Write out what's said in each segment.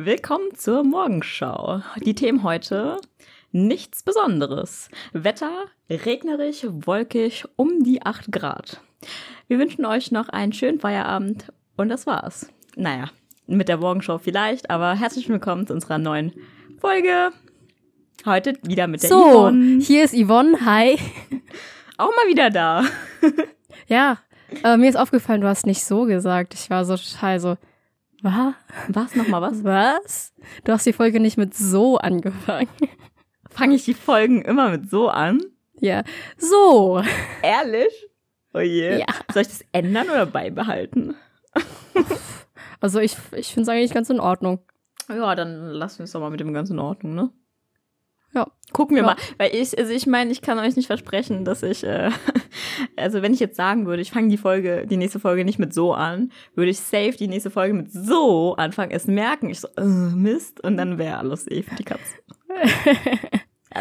Willkommen zur Morgenschau. Die Themen heute nichts Besonderes. Wetter regnerisch, wolkig, um die 8 Grad. Wir wünschen euch noch einen schönen Feierabend und das war's. Naja, mit der Morgenschau vielleicht, aber herzlich willkommen zu unserer neuen Folge. Heute wieder mit der so, Yvonne. hier ist Yvonne. Hi. Auch mal wieder da. Ja, äh, mir ist aufgefallen, du hast nicht so gesagt. Ich war so total so, was? Was nochmal was? Was? Du hast die Folge nicht mit so angefangen. Fange ich die Folgen immer mit so an? Ja, so. Ehrlich? Oh je. Ja. Soll ich das ändern oder beibehalten? Also ich, ich finde es eigentlich ganz in Ordnung. Ja, dann lassen wir es doch mal mit dem Ganzen in Ordnung, ne? Ja. Gucken wir Ja. mal. Weil ich, also ich meine, ich kann euch nicht versprechen, dass ich, äh, also wenn ich jetzt sagen würde, ich fange die Folge, die nächste Folge nicht mit so an, würde ich safe die nächste Folge mit so anfangen, es merken, ich so, äh, Mist, und dann wäre alles eh für die Katze.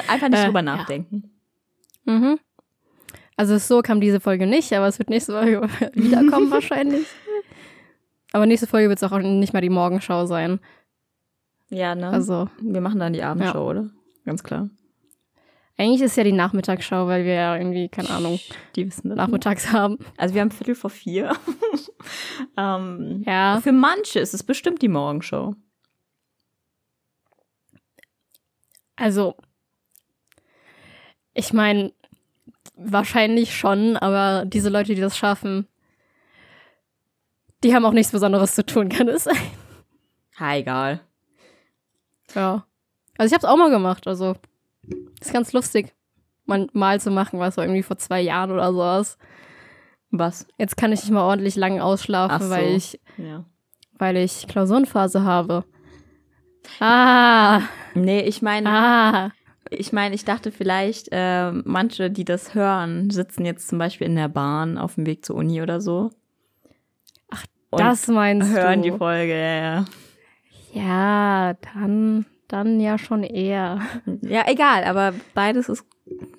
Einfach nicht Äh, drüber ja. nachdenken. Mhm. Also so kam diese Folge nicht, aber es wird nächste Folge wiederkommen wahrscheinlich. Aber nächste Folge wird es auch nicht mehr die Morgenschau sein. Ja, ne? Also wir machen dann die Abendshow, oder? Ganz klar. eigentlich ist ja die Nachmittagsschau, weil wir ja irgendwie, keine Ahnung, Die wissen das. nachmittags haben. Also wir haben Viertel vor vier. ähm, Ja. Für manche ist es bestimmt die Morgenshow. Also, ich meine, wahrscheinlich schon, aber diese Leute, die das schaffen, die haben auch nichts Besonderes zu tun, kann es sein. Ha, egal. Ja. Also ich habe es auch mal gemacht, also ist ganz lustig, mal, mal zu machen, was so irgendwie vor zwei Jahren oder sowas. Was? Jetzt kann ich nicht mal ordentlich lang ausschlafen, so. weil ich, Ja. weil ich Klausurenphase habe. Ah, Nee, ich meine, ah. ich meine, ich dachte vielleicht, äh, manche, die das hören, sitzen jetzt zum Beispiel in der Bahn auf dem Weg zur Uni oder so. Ach, das meinst hören du. die Folge, ja, ja. Ja, dann, dann ja schon eher. Ja, egal, aber beides ist,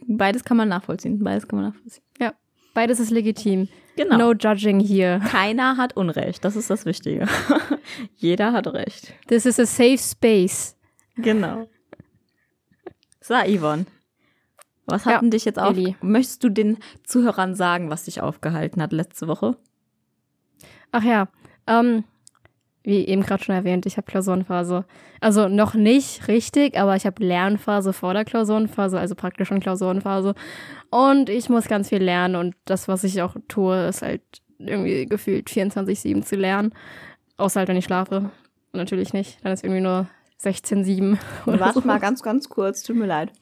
beides kann man nachvollziehen. Beides kann man nachvollziehen. Ja, beides ist legitim. Genau. No judging here. Keiner hat Unrecht, das ist das Wichtige. Jeder hat Recht. This is a safe space. Genau. So, Yvonne. Was hat Ja, denn dich jetzt auf? Eli. Möchtest du den Zuhörern sagen, was dich aufgehalten hat letzte Woche? Ach ja, ähm, wie eben gerade schon erwähnt, ich habe Klausurenphase. Also noch nicht richtig, aber ich habe Lernphase vor der Klausurenphase, also praktisch schon Klausurenphase. Und ich muss ganz viel lernen und das, was ich auch tue, ist halt irgendwie gefühlt 24-7 zu lernen. Außer halt, wenn ich schlafe. Natürlich nicht. Dann ist irgendwie nur 16-7. oder Warte so. mal ganz, ganz kurz, tut mir leid.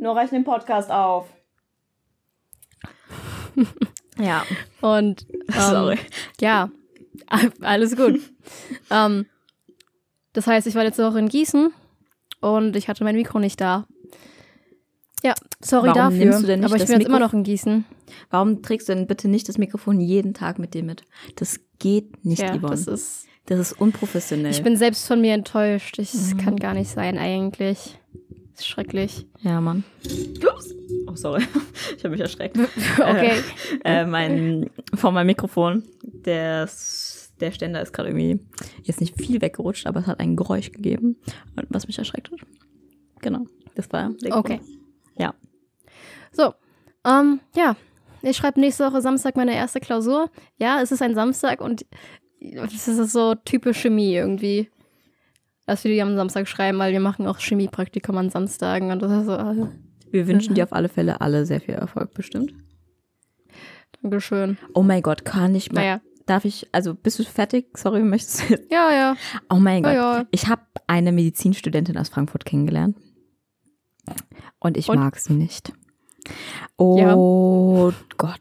Nur reicht den Podcast auf. ja, Und ähm, sorry. Ja, alles gut. ähm, das heißt, ich war letzte Woche in Gießen und ich hatte mein Mikro nicht da. Ja, sorry Warum dafür. nimmst du denn nicht aber ich bin jetzt immer noch in Gießen. Warum trägst du denn bitte nicht das Mikrofon jeden Tag mit dir mit? Das geht nicht, ja, Yvonne. das Das, ist. ist unprofessionell. Ich bin selbst von mir enttäuscht. Ich, Das Mhm. kann gar nicht sein eigentlich. Das ist schrecklich. ja, Mann. Ups. Oh, sorry. Ich habe mich erschreckt. Okay. äh, mein, von meinem Mikrofon. Der, der Ständer ist gerade irgendwie jetzt nicht viel weggerutscht, aber es hat ein Geräusch gegeben, was mich erschreckt hat. Genau, das war der Grund. Okay. Ja. So, ähm, ja. Ich schreibe nächste Woche Samstag meine erste Klausur. Ja, es ist ein Samstag und das ist so typisch Chemie irgendwie. Dass wir die am Samstag schreiben, weil wir machen auch Chemiepraktikum an Samstagen und das ist so, äh, Wir wünschen dir auf alle Fälle alle sehr viel Erfolg, bestimmt. Dankeschön. Oh mein Gott, kann ich mal. Naja. Darf ich, also bist du fertig? Sorry, möchtest du? Ja, ja. Oh mein Ja, Gott. ja. Ich habe eine Medizinstudentin aus Frankfurt kennengelernt. Und ich Und? mag sie nicht. Oh Gott.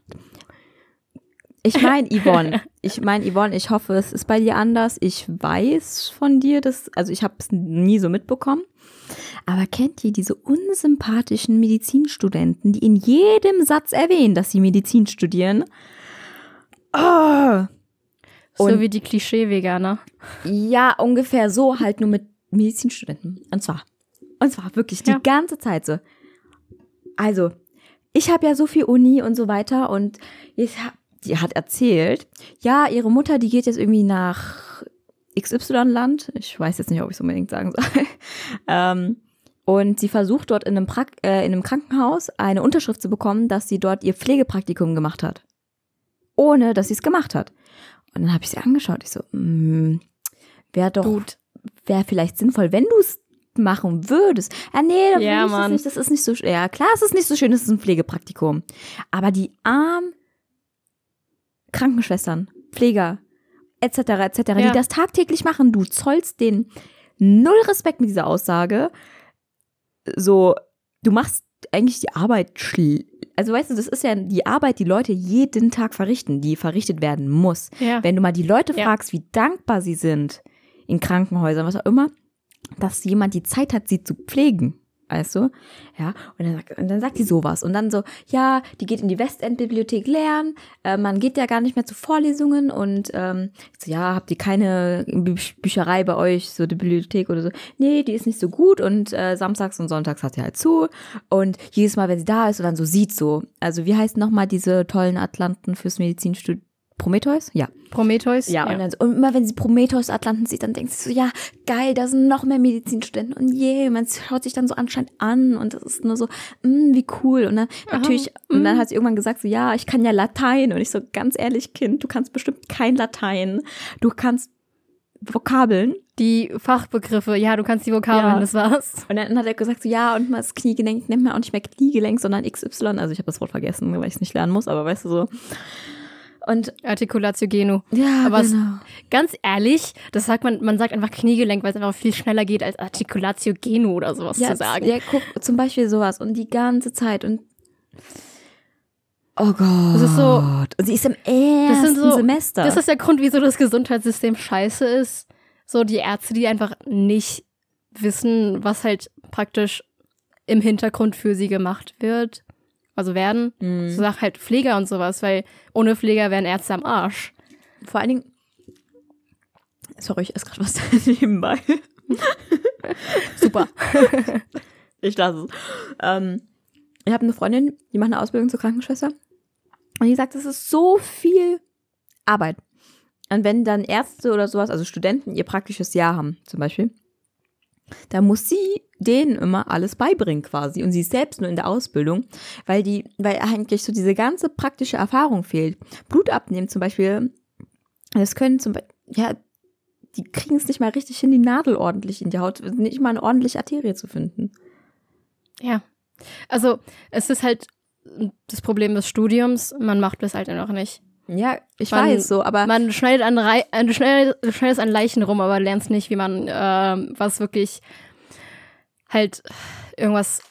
Ich meine, Yvonne, ich meine, Yvonne, ich hoffe, es ist bei dir anders. Ich weiß von dir, dass, also ich habe es nie so mitbekommen. Aber kennt ihr diese unsympathischen Medizinstudenten, die in jedem Satz erwähnen, dass sie Medizin studieren? Oh, So Und- wie die Klischee-Veganer. ja, ungefähr so, halt nur mit Medizinstudenten. Und zwar, und zwar wirklich die Ja. ganze Zeit so. Also, ich habe ja so viel Uni und so weiter und ich hab, die hat erzählt, ja, ihre Mutter, die geht jetzt irgendwie nach XY-Land. Ich weiß jetzt nicht, ob ich es unbedingt sagen soll. ähm, und sie versucht dort in einem, pra äh, in einem Krankenhaus eine Unterschrift zu bekommen, dass sie dort ihr Pflegepraktikum gemacht hat. Ohne, dass sie es gemacht hat. Und dann habe ich sie angeschaut. Ich so, mm, wäre doch, wäre vielleicht sinnvoll, wenn du es machen würdest. Ja, nee, da Ja, ich das nicht. Das ist nicht so, ja, klar, es ist nicht so schön, es ist ein Pflegepraktikum. Aber die armen Krankenschwestern, Pfleger, etc., etc., Ja. die das tagtäglich machen, du zollst denen null Respekt mit dieser Aussage. So, du machst eigentlich die Arbeit schl also weißt du, das ist ja die Arbeit, die Leute jeden Tag verrichten, die verrichtet werden muss. Ja. Wenn du mal die Leute Ja. fragst, wie dankbar sie sind in Krankenhäusern, was auch immer, dass jemand die Zeit hat, sie zu pflegen. Weißt du? Ja, und dann, sagt, und dann sagt die sowas. Und dann so, ja, die geht in die Westend-Bibliothek lernen, äh, man geht ja gar nicht mehr zu Vorlesungen und ähm, so, ja, habt ihr keine Bü- Bücherei bei euch, so die Bibliothek oder so? Nee, die ist nicht so gut und äh, samstags und sonntags hat sie halt zu. Und jedes Mal, wenn sie da ist und dann so sieht so, also wie heißt nochmal diese tollen Atlanten fürs Medizinstudium? Prometheus? Ja. Prometheus? Ja, Und, dann so, und immer wenn sie Prometheus Atlanten sieht, dann denkt sie so, ja, geil, da sind noch mehr Medizinstudenten und je, man schaut sich dann so anscheinend an und das ist nur so, mm, wie cool. Und dann natürlich, und dann hat sie irgendwann gesagt so, ja, ich kann ja Latein und ich so, ganz ehrlich, Kind, du kannst bestimmt kein Latein. Du kannst Vokabeln. Die Fachbegriffe, ja, du kannst die Vokabeln, Ja. das war's. Und dann hat er gesagt so, ja, und mal das Kniegelenk nennt man auch nicht mehr Kniegelenk, sondern XY. Also ich habe das Wort vergessen, weil ich es nicht lernen muss, aber weißt du so. Und Articulatio genu. ja, Aber es- genau. Ganz ehrlich, das sagt man, man sagt einfach Kniegelenk, weil es einfach viel schneller geht, als Articulatio genu oder sowas ja, zu sagen. Ja, guck, zum Beispiel sowas und die ganze Zeit und Oh Gott. Das ist so- Und sie ist im ersten so- Semester. Das ist der Grund, wieso das Gesundheitssystem scheiße ist. So die Ärzte, die einfach nicht wissen, was halt praktisch im Hintergrund für sie gemacht wird. Also werden. Mhm. So Sachen halt Pfleger und sowas, weil ohne Pfleger wären Ärzte am Arsch. Vor allen Dingen. Sorry, ich esse gerade was nebenbei. Super. Ich lasse es. Ähm, ich habe eine Freundin, die macht eine Ausbildung zur Krankenschwester. Und die sagt, das ist so viel Arbeit. Und wenn dann Ärzte oder sowas, also Studenten, ihr praktisches Jahr haben, zum Beispiel, da muss sie denen immer alles beibringen quasi. Und sie ist selbst nur in der Ausbildung, weil die, weil eigentlich so diese ganze praktische Erfahrung fehlt. Blut abnehmen zum Beispiel, das können zum Beispiel, ja, die kriegen es nicht mal richtig hin, die Nadel ordentlich in die Haut, nicht mal eine ordentliche Arterie zu finden. Ja. Also, es ist halt das Problem des Studiums, man macht das halt einfach nicht. Ja, ich Man- weiß so, aber Man schneidet an, Rei äh, du schneidet, du schneidest an Leichen rum, aber lernst nicht, wie man ähm, was wirklich halt irgendwas,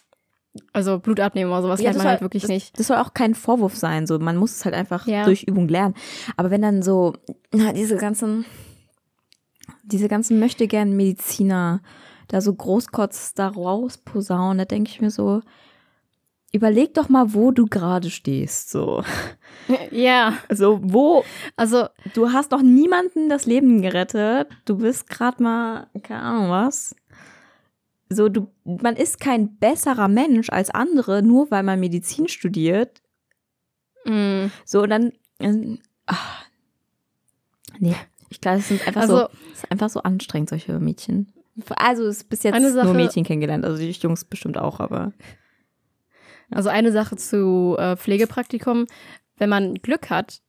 also Blut abnehmen oder sowas Ja, lernt man halt soll- wirklich das, nicht. Das soll auch kein Vorwurf sein. So, man muss es halt einfach Ja. durch Übung lernen. Aber wenn dann so, na, diese ganzen, diese ganzen möchte gern Mediziner da so großkotz da rausposaunen, da denke ich mir so, überleg doch mal, wo du gerade stehst. So, Ja, also wo, also du hast doch niemanden das Leben gerettet. Du bist gerade mal, keine Ahnung was. So, du, man ist kein besserer Mensch als andere, nur weil man Medizin studiert. mh, So, und dann. ach, nee, ich glaube, es sind einfach Also- so. Es ist einfach so anstrengend, solche Mädchen. Also, es ist bis jetzt nur Mädchen kennengelernt. Also, die Jungs bestimmt auch, aber. Also eine Sache zu äh, Pflegepraktikum, wenn man Glück hat,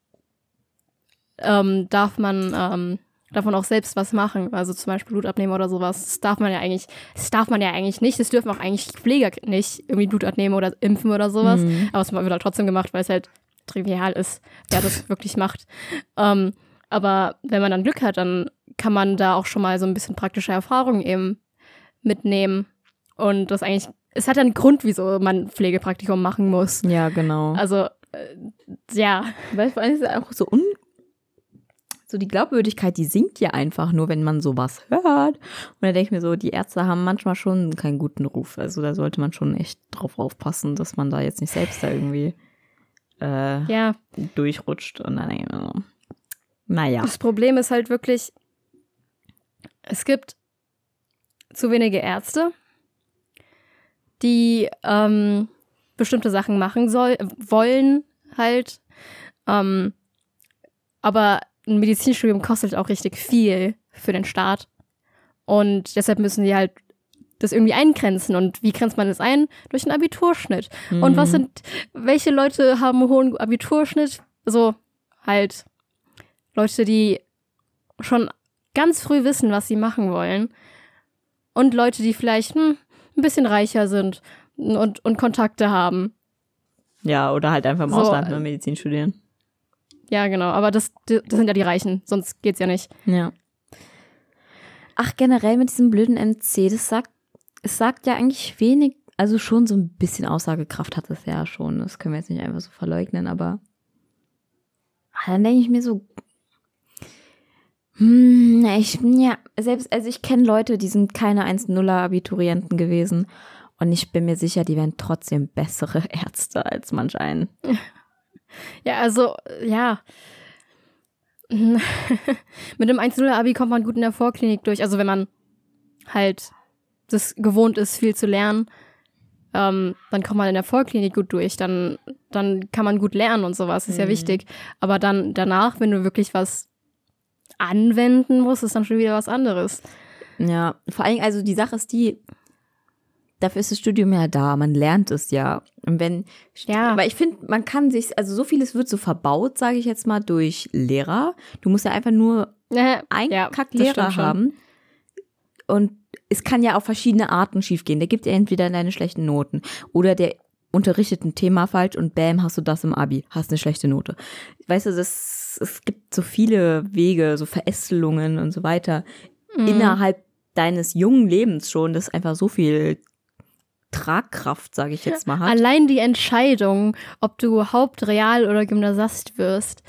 ähm, darf man ähm, man auch selbst was machen, also zum Beispiel Blut abnehmen oder sowas. Das darf man ja eigentlich, das darf man ja eigentlich nicht. Das dürfen auch eigentlich Pfleger nicht irgendwie Blut abnehmen oder impfen oder sowas. Mhm. Aber es wird halt trotzdem gemacht, weil es halt trivial ist, wer das wirklich macht. Ähm, aber wenn man dann Glück hat, dann kann man da auch schon mal so ein bisschen praktische Erfahrung eben mitnehmen. Und das eigentlich, es hat ja einen Grund, wieso man Pflegepraktikum machen muss. Ja, genau. Also, äh, ja, Weil vor allem ist es auch so un. So die Glaubwürdigkeit, die sinkt ja einfach nur, wenn man sowas hört. Und da denke ich mir so, die Ärzte haben manchmal schon keinen guten Ruf. Also da sollte man schon echt drauf aufpassen, dass man da jetzt nicht selbst da irgendwie äh, ja. durchrutscht. Und dann denke ich mir so, naja. Das Problem ist halt wirklich, es gibt zu wenige Ärzte, die ähm, bestimmte Sachen machen soll, wollen halt. Ähm, aber ein Medizinstudium kostet auch richtig viel für den Staat. Und deshalb müssen die halt das irgendwie eingrenzen. Und wie grenzt man das ein? Durch einen Abiturschnitt. Mhm. Und was sind, welche Leute haben einen hohen Abiturschnitt? So, halt Leute, die schon ganz früh wissen, was sie machen wollen. Und Leute, die vielleicht hm, ein bisschen reicher sind und, und Kontakte haben. Ja, oder halt einfach im so, Ausland nur Medizin studieren. Ja, genau. Aber das, das sind ja die Reichen, sonst geht's ja nicht. Ja. Ach, generell mit diesem blöden MC, das sagt, es sagt ja eigentlich wenig, also schon so ein bisschen Aussagekraft hat es ja schon. Das können wir jetzt nicht einfach so verleugnen, aber dann denke ich mir so, hm, ich ja, selbst, also ich kenne Leute, die sind keine 1-0er Abiturienten gewesen. Und ich bin mir sicher, die wären trotzdem bessere Ärzte als manch einen. Ja, also, ja. Mit dem 1-0-Abi kommt man gut in der Vorklinik durch. Also, wenn man halt das gewohnt ist, viel zu lernen, ähm, dann kommt man in der Vorklinik gut durch. Dann, dann kann man gut lernen und sowas. Ist mhm. ja wichtig. Aber dann danach, wenn du wirklich was anwenden musst, ist dann schon wieder was anderes. Ja, vor allem, also die Sache ist die, dafür ist das Studium ja da, man lernt es ja. Und wenn, ja. aber ich finde, man kann sich, also so vieles wird so verbaut, sage ich jetzt mal, durch Lehrer. Du musst ja einfach nur äh, einen ja, Kacklehrer haben. Und es kann ja auf verschiedene Arten schiefgehen. Der gibt dir entweder deine schlechten Noten oder der unterrichtet ein Thema falsch und bam, hast du das im Abi, hast eine schlechte Note. Weißt du, das, es gibt so viele Wege, so Verästelungen und so weiter mhm. innerhalb deines jungen Lebens schon, das einfach so viel Tragkraft, sage ich jetzt mal, hat. Allein die Entscheidung, ob du Hauptreal- oder Gymnasiast wirst.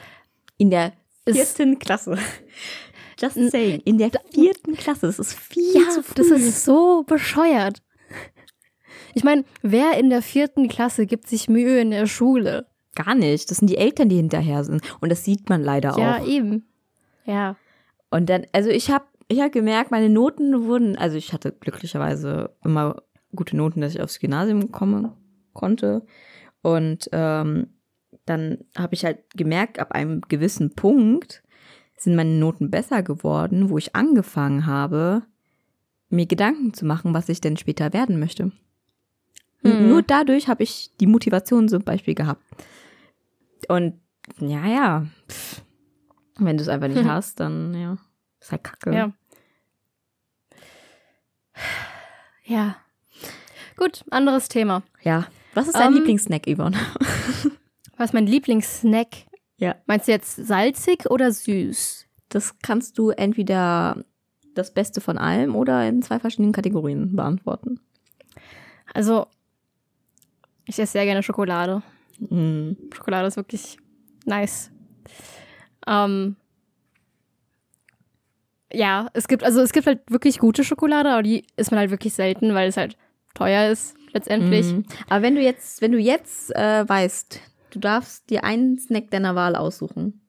In der vierten Klasse. Just saying, in der vierten Klasse. Das ist viel ja, zu früh. Das ist so bescheuert. Ich meine, wer in der vierten Klasse gibt sich Mühe in der Schule? Gar nicht. Das sind die Eltern, die hinterher sind. Und das sieht man leider ja, auch. Ja, eben. Ja. Und dann, also ich habe ich hab gemerkt, meine Noten wurden, also ich hatte glücklicherweise immer gute Noten, dass ich aufs Gymnasium kommen konnte. Und ähm, dann habe ich halt gemerkt, ab einem gewissen Punkt sind meine Noten besser geworden, wo ich angefangen habe, mir Gedanken zu machen, was ich denn später werden möchte. Mhm. Nur dadurch habe ich die Motivation zum Beispiel gehabt. Und ja, ja, pff, wenn du es einfach nicht mhm. hast, dann ja, ist halt kacke. Ja. Ja. Gut, anderes Thema. Ja. Was ist dein um, ähm, Lieblingssnack, Yvonne? was ist mein Lieblingssnack? Ja. Meinst du jetzt salzig oder süß? Das kannst du entweder das Beste von allem oder in zwei verschiedenen Kategorien beantworten. Also, ich esse sehr gerne Schokolade. Mm. Schokolade ist wirklich nice. Ähm, ja, es gibt, also es gibt halt wirklich gute Schokolade, aber die isst man halt wirklich selten, weil es halt teuer ist letztendlich. Mhm. Aber wenn du jetzt, wenn du jetzt äh, weißt, du darfst dir einen Snack deiner Wahl aussuchen.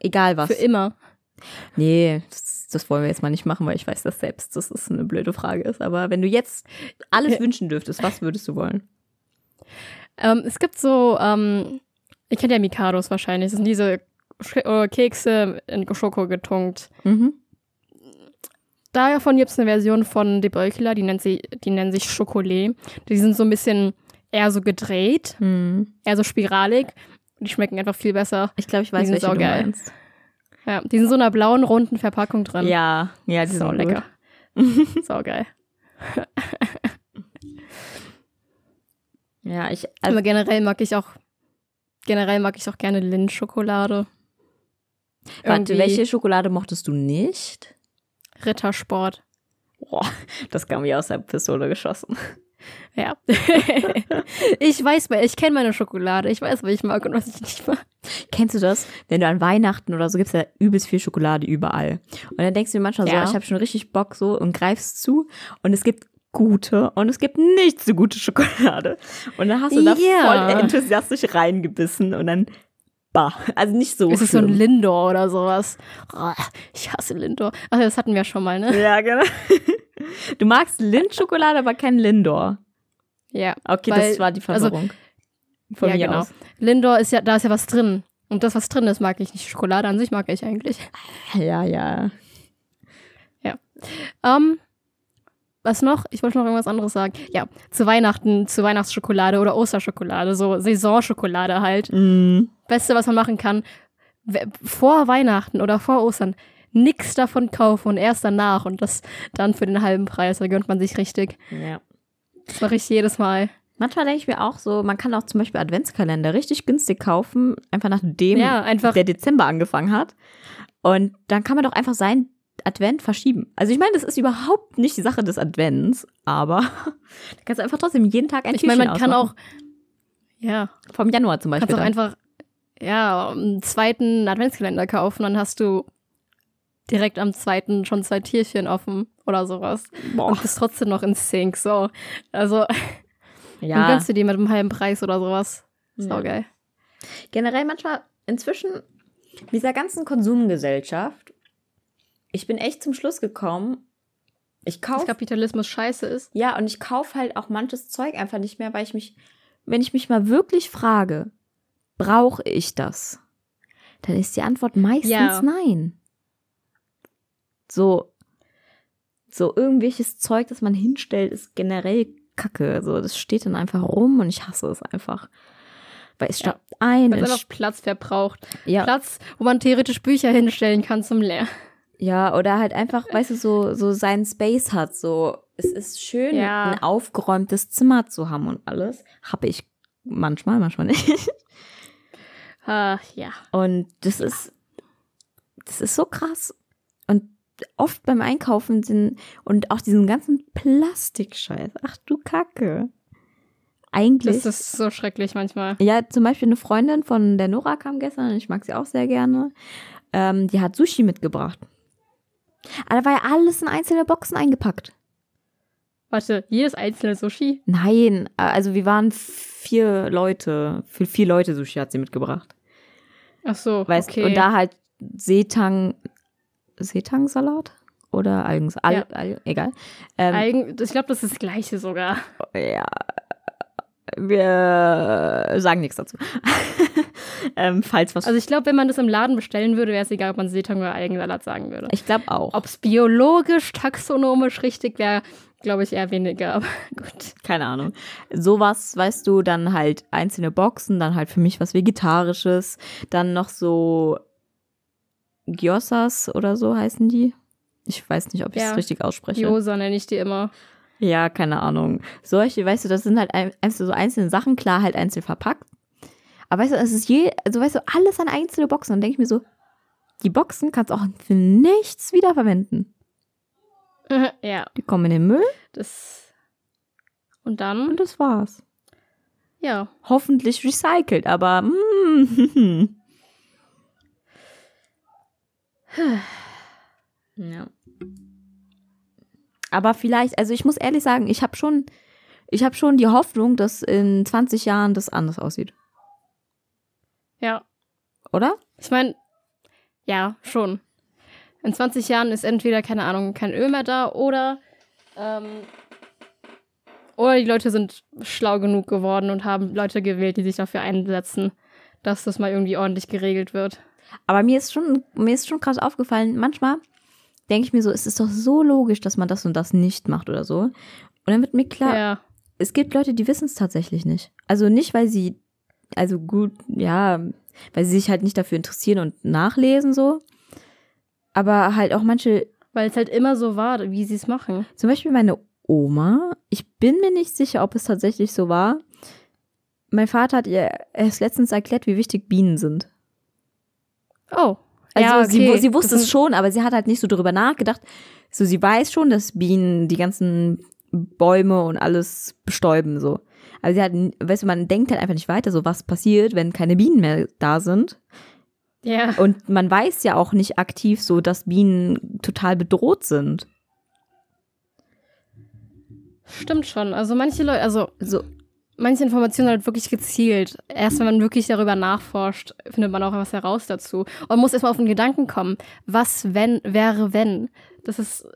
Egal was. Für immer. Nee, das, das, wollen wir jetzt mal nicht machen, weil ich weiß das selbst, dass das eine blöde Frage ist. Aber wenn du jetzt alles wünschen dürftest, was würdest du wollen? Ähm, es gibt so, ähm, ihr kennt ja Mikados wahrscheinlich, das sind diese Sch Kekse in Schoko getunkt. Mhm. Davon gibt es eine Version von De Beukler, die nennt, sie, die nennen sich Chocolat. Die sind so ein bisschen eher so gedreht, hm. eher so spiralig. Die schmecken einfach viel besser. Ich glaube, ich weiß, welche du meinst. Ja, die sind so in einer blauen, runden Verpackung drin. Ja, ja, die sind so lecker. Saugeil. ja, ich. Also Aber generell mag ich auch, generell mag ich auch gerne Lindschokolade. Warte, welche Schokolade mochtest du nicht? Rittersport. Boah, das kam mir aus der Pistole geschossen. Ja. ich weiß, ich kenne meine Schokolade. Ich weiß, was ich mag und was ich nicht mag. Kennst du das? Wenn du an Weihnachten oder so gibt es ja übelst viel Schokolade überall. Und dann denkst du dir manchmal ja. so, ich habe schon richtig Bock so und greifst zu und es gibt gute und es gibt nicht so gute Schokolade. Und dann hast du da yeah. voll enthusiastisch reingebissen und dann bah. Also nicht so. Es ist so ein Lindor oder sowas. Oh, ich hasse Lindor. Ach, das hatten wir schon mal, ne? Ja, genau. Du magst Lindschokolade, aber kein Lindor. Ja. Okay, weil, das war die also Verwirrung. Also, Von ja, mir genau. Aus. Lindor ist ja, da ist ja was drin. Und das, was drin ist, mag ich nicht. Schokolade an sich mag ich eigentlich. Ja, ja. Ähm, was noch? Ich wollte noch irgendwas anderes sagen. Ja, zu Weihnachten, zu Weihnachtsschokolade oder Osterschokolade, so Saisonschokolade halt. Mm. Beste, was man machen kann. Vor Weihnachten oder vor Ostern nix davon kaufen und erst danach und das dann für den halben Preis. Da gönnt man sich richtig. Ja. Das mache ich jedes Mal. Manchmal denke ich mir auch so, man kann auch zum Beispiel Adventskalender richtig günstig kaufen, einfach nachdem Ja, einfach. der Dezember angefangen hat. Und dann kann man doch einfach seinen Advent verschieben. Also ich meine, das ist überhaupt nicht die Sache des Advents, aber da kannst du einfach trotzdem jeden Tag ein Ich meine, man Türchen kann auch. ausmachen. Ja, Vom Januar zum Beispiel. kannst auch dann. einfach. Ja, einen zweiten Adventskalender kaufen, dann hast du direkt am zweiten schon zwei Tierchen offen oder sowas. Boah. Und bist trotzdem noch in Sync. So. Also, dann Ja, gönnst du dir mit einem halben Preis oder sowas. Sau Ja. geil. generell manchmal inzwischen mit dieser ganzen Konsumgesellschaft, ich bin echt zum Schluss gekommen, ich Dass kaufe Kapitalismus scheiße ist. Ja, und ich kaufe halt auch manches Zeug einfach nicht mehr, weil ich mich, wenn ich mich mal wirklich frage, brauche ich das? Dann ist die Antwort meistens Ja. nein. So, so irgendwelches Zeug, das man hinstellt, ist generell Kacke. So, das steht dann einfach rum und ich hasse es einfach. Weil es Ja. staubt ein. Weil es Es, einfach Platz verbraucht. ja, Platz, wo man theoretisch Bücher hinstellen kann zum Lernen. Ja, oder halt einfach, weißt du, so, so seinen Space hat. So, es ist schön, Ja. ein aufgeräumtes Zimmer zu haben und alles. Habe ich manchmal, manchmal nicht. Ah, ja. Und das ist, das ist so krass. Und oft beim Einkaufen sind, und auch diesen ganzen Plastikscheiß. Ach du Kacke. Eigentlich. Das ist so schrecklich manchmal. ja, zum Beispiel eine Freundin von der Nora kam gestern, und ich mag sie auch sehr gerne. Ähm, die hat Sushi mitgebracht. Aber da war ja alles in einzelne Boxen eingepackt. Warte, jedes einzelne Sushi? Nein, äh, also wir waren vier Leute. Für vier Leute Sushi hat sie mitgebracht. Ach so, Weißt, okay. Und da halt Seetang, Seetang-Salat? Oder Algens, Al, Ja. Al, egal. Ähm, Eigen, ich glaube, das ist das gleiche sogar. ja, wir sagen nichts dazu. ähm, falls was. Also ich glaube, wenn man das im Laden bestellen würde, wäre es egal, ob man Seetang oder Eigensalat sagen würde. ich glaube auch. Ob es biologisch, taxonomisch richtig wäre, glaube ich eher weniger. Aber gut. Keine Ahnung. Sowas, weißt du, dann halt einzelne Boxen, dann halt für mich was Vegetarisches, dann noch so Gyosas oder so heißen die. Ich weiß nicht, ob ich es Ja. richtig ausspreche. Gyoza nenne ich die immer. Ja, keine Ahnung. Solche, weißt du, das sind halt so einzelne Sachen, klar, halt einzeln verpackt. Aber weißt du, es ist je, also weißt du, alles an einzelne Boxen. Dann denke ich mir so, die Boxen kannst du auch für nichts wiederverwenden. ja, Die kommen in den Müll das. Und dann, und das war's. ja. Hoffentlich recycelt, aber mm, ja. Aber vielleicht, also ich muss ehrlich sagen, ich habe schon, ich habe schon die Hoffnung, dass in 20 Jahren das anders aussieht, Ja. oder? Ich meine, ja, schon. In 20 Jahren ist entweder, keine Ahnung, kein Öl mehr da oder, ähm, oder die Leute sind schlau genug geworden und haben Leute gewählt, die sich dafür einsetzen, dass das mal irgendwie ordentlich geregelt wird. Aber mir ist schon, mir ist schon krass aufgefallen, manchmal denke ich mir so, es ist doch so logisch, dass man das und das nicht macht oder so. Und dann wird mir klar, Ja. es gibt Leute, die wissen es tatsächlich nicht. Also nicht, weil sie, also gut, ja, weil sie sich halt nicht dafür interessieren und nachlesen so. Aber halt auch manche, Weil es halt immer so war, wie sie es machen. zum Beispiel meine Oma, ich bin mir nicht sicher, ob es tatsächlich so war. Mein Vater hat ihr erst letztens erklärt, wie wichtig Bienen sind. Oh. Also ja, sie, okay. wu- sie wusste Das es schon, aber sie hat halt nicht so drüber nachgedacht. So, sie weiß schon, dass Bienen die ganzen Bäume und alles bestäuben, so. Aber sie hat, weißt du, man denkt halt einfach nicht weiter, so was passiert, wenn keine Bienen mehr da sind. Ja. Und man weiß ja auch nicht aktiv so, dass Bienen total bedroht sind. Stimmt schon. Also manche Leute, also So, manche Informationen halt wirklich gezielt. Erst wenn man wirklich darüber nachforscht, findet man auch was heraus dazu. Und muss erstmal auf den Gedanken kommen, was wenn, wäre wenn. Das ist,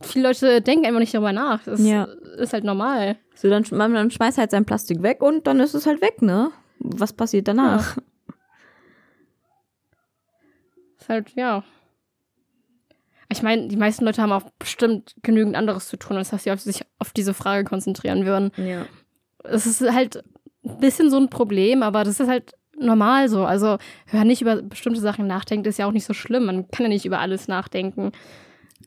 viele Leute denken einfach nicht darüber nach. Das Ja. ist halt normal. so dann, man, man schmeißt halt sein Plastik weg und dann ist es halt weg, ne? Was passiert danach? Ist halt, ja. Ich meine, die meisten Leute haben auch bestimmt genügend anderes zu tun, als dass sie auf sich auf diese Frage konzentrieren würden. Ja. Es ist halt ein bisschen so ein Problem, aber das ist halt normal so. Also, wer nicht über bestimmte Sachen nachdenkt, ist ja auch nicht so schlimm. Man kann ja nicht über alles nachdenken.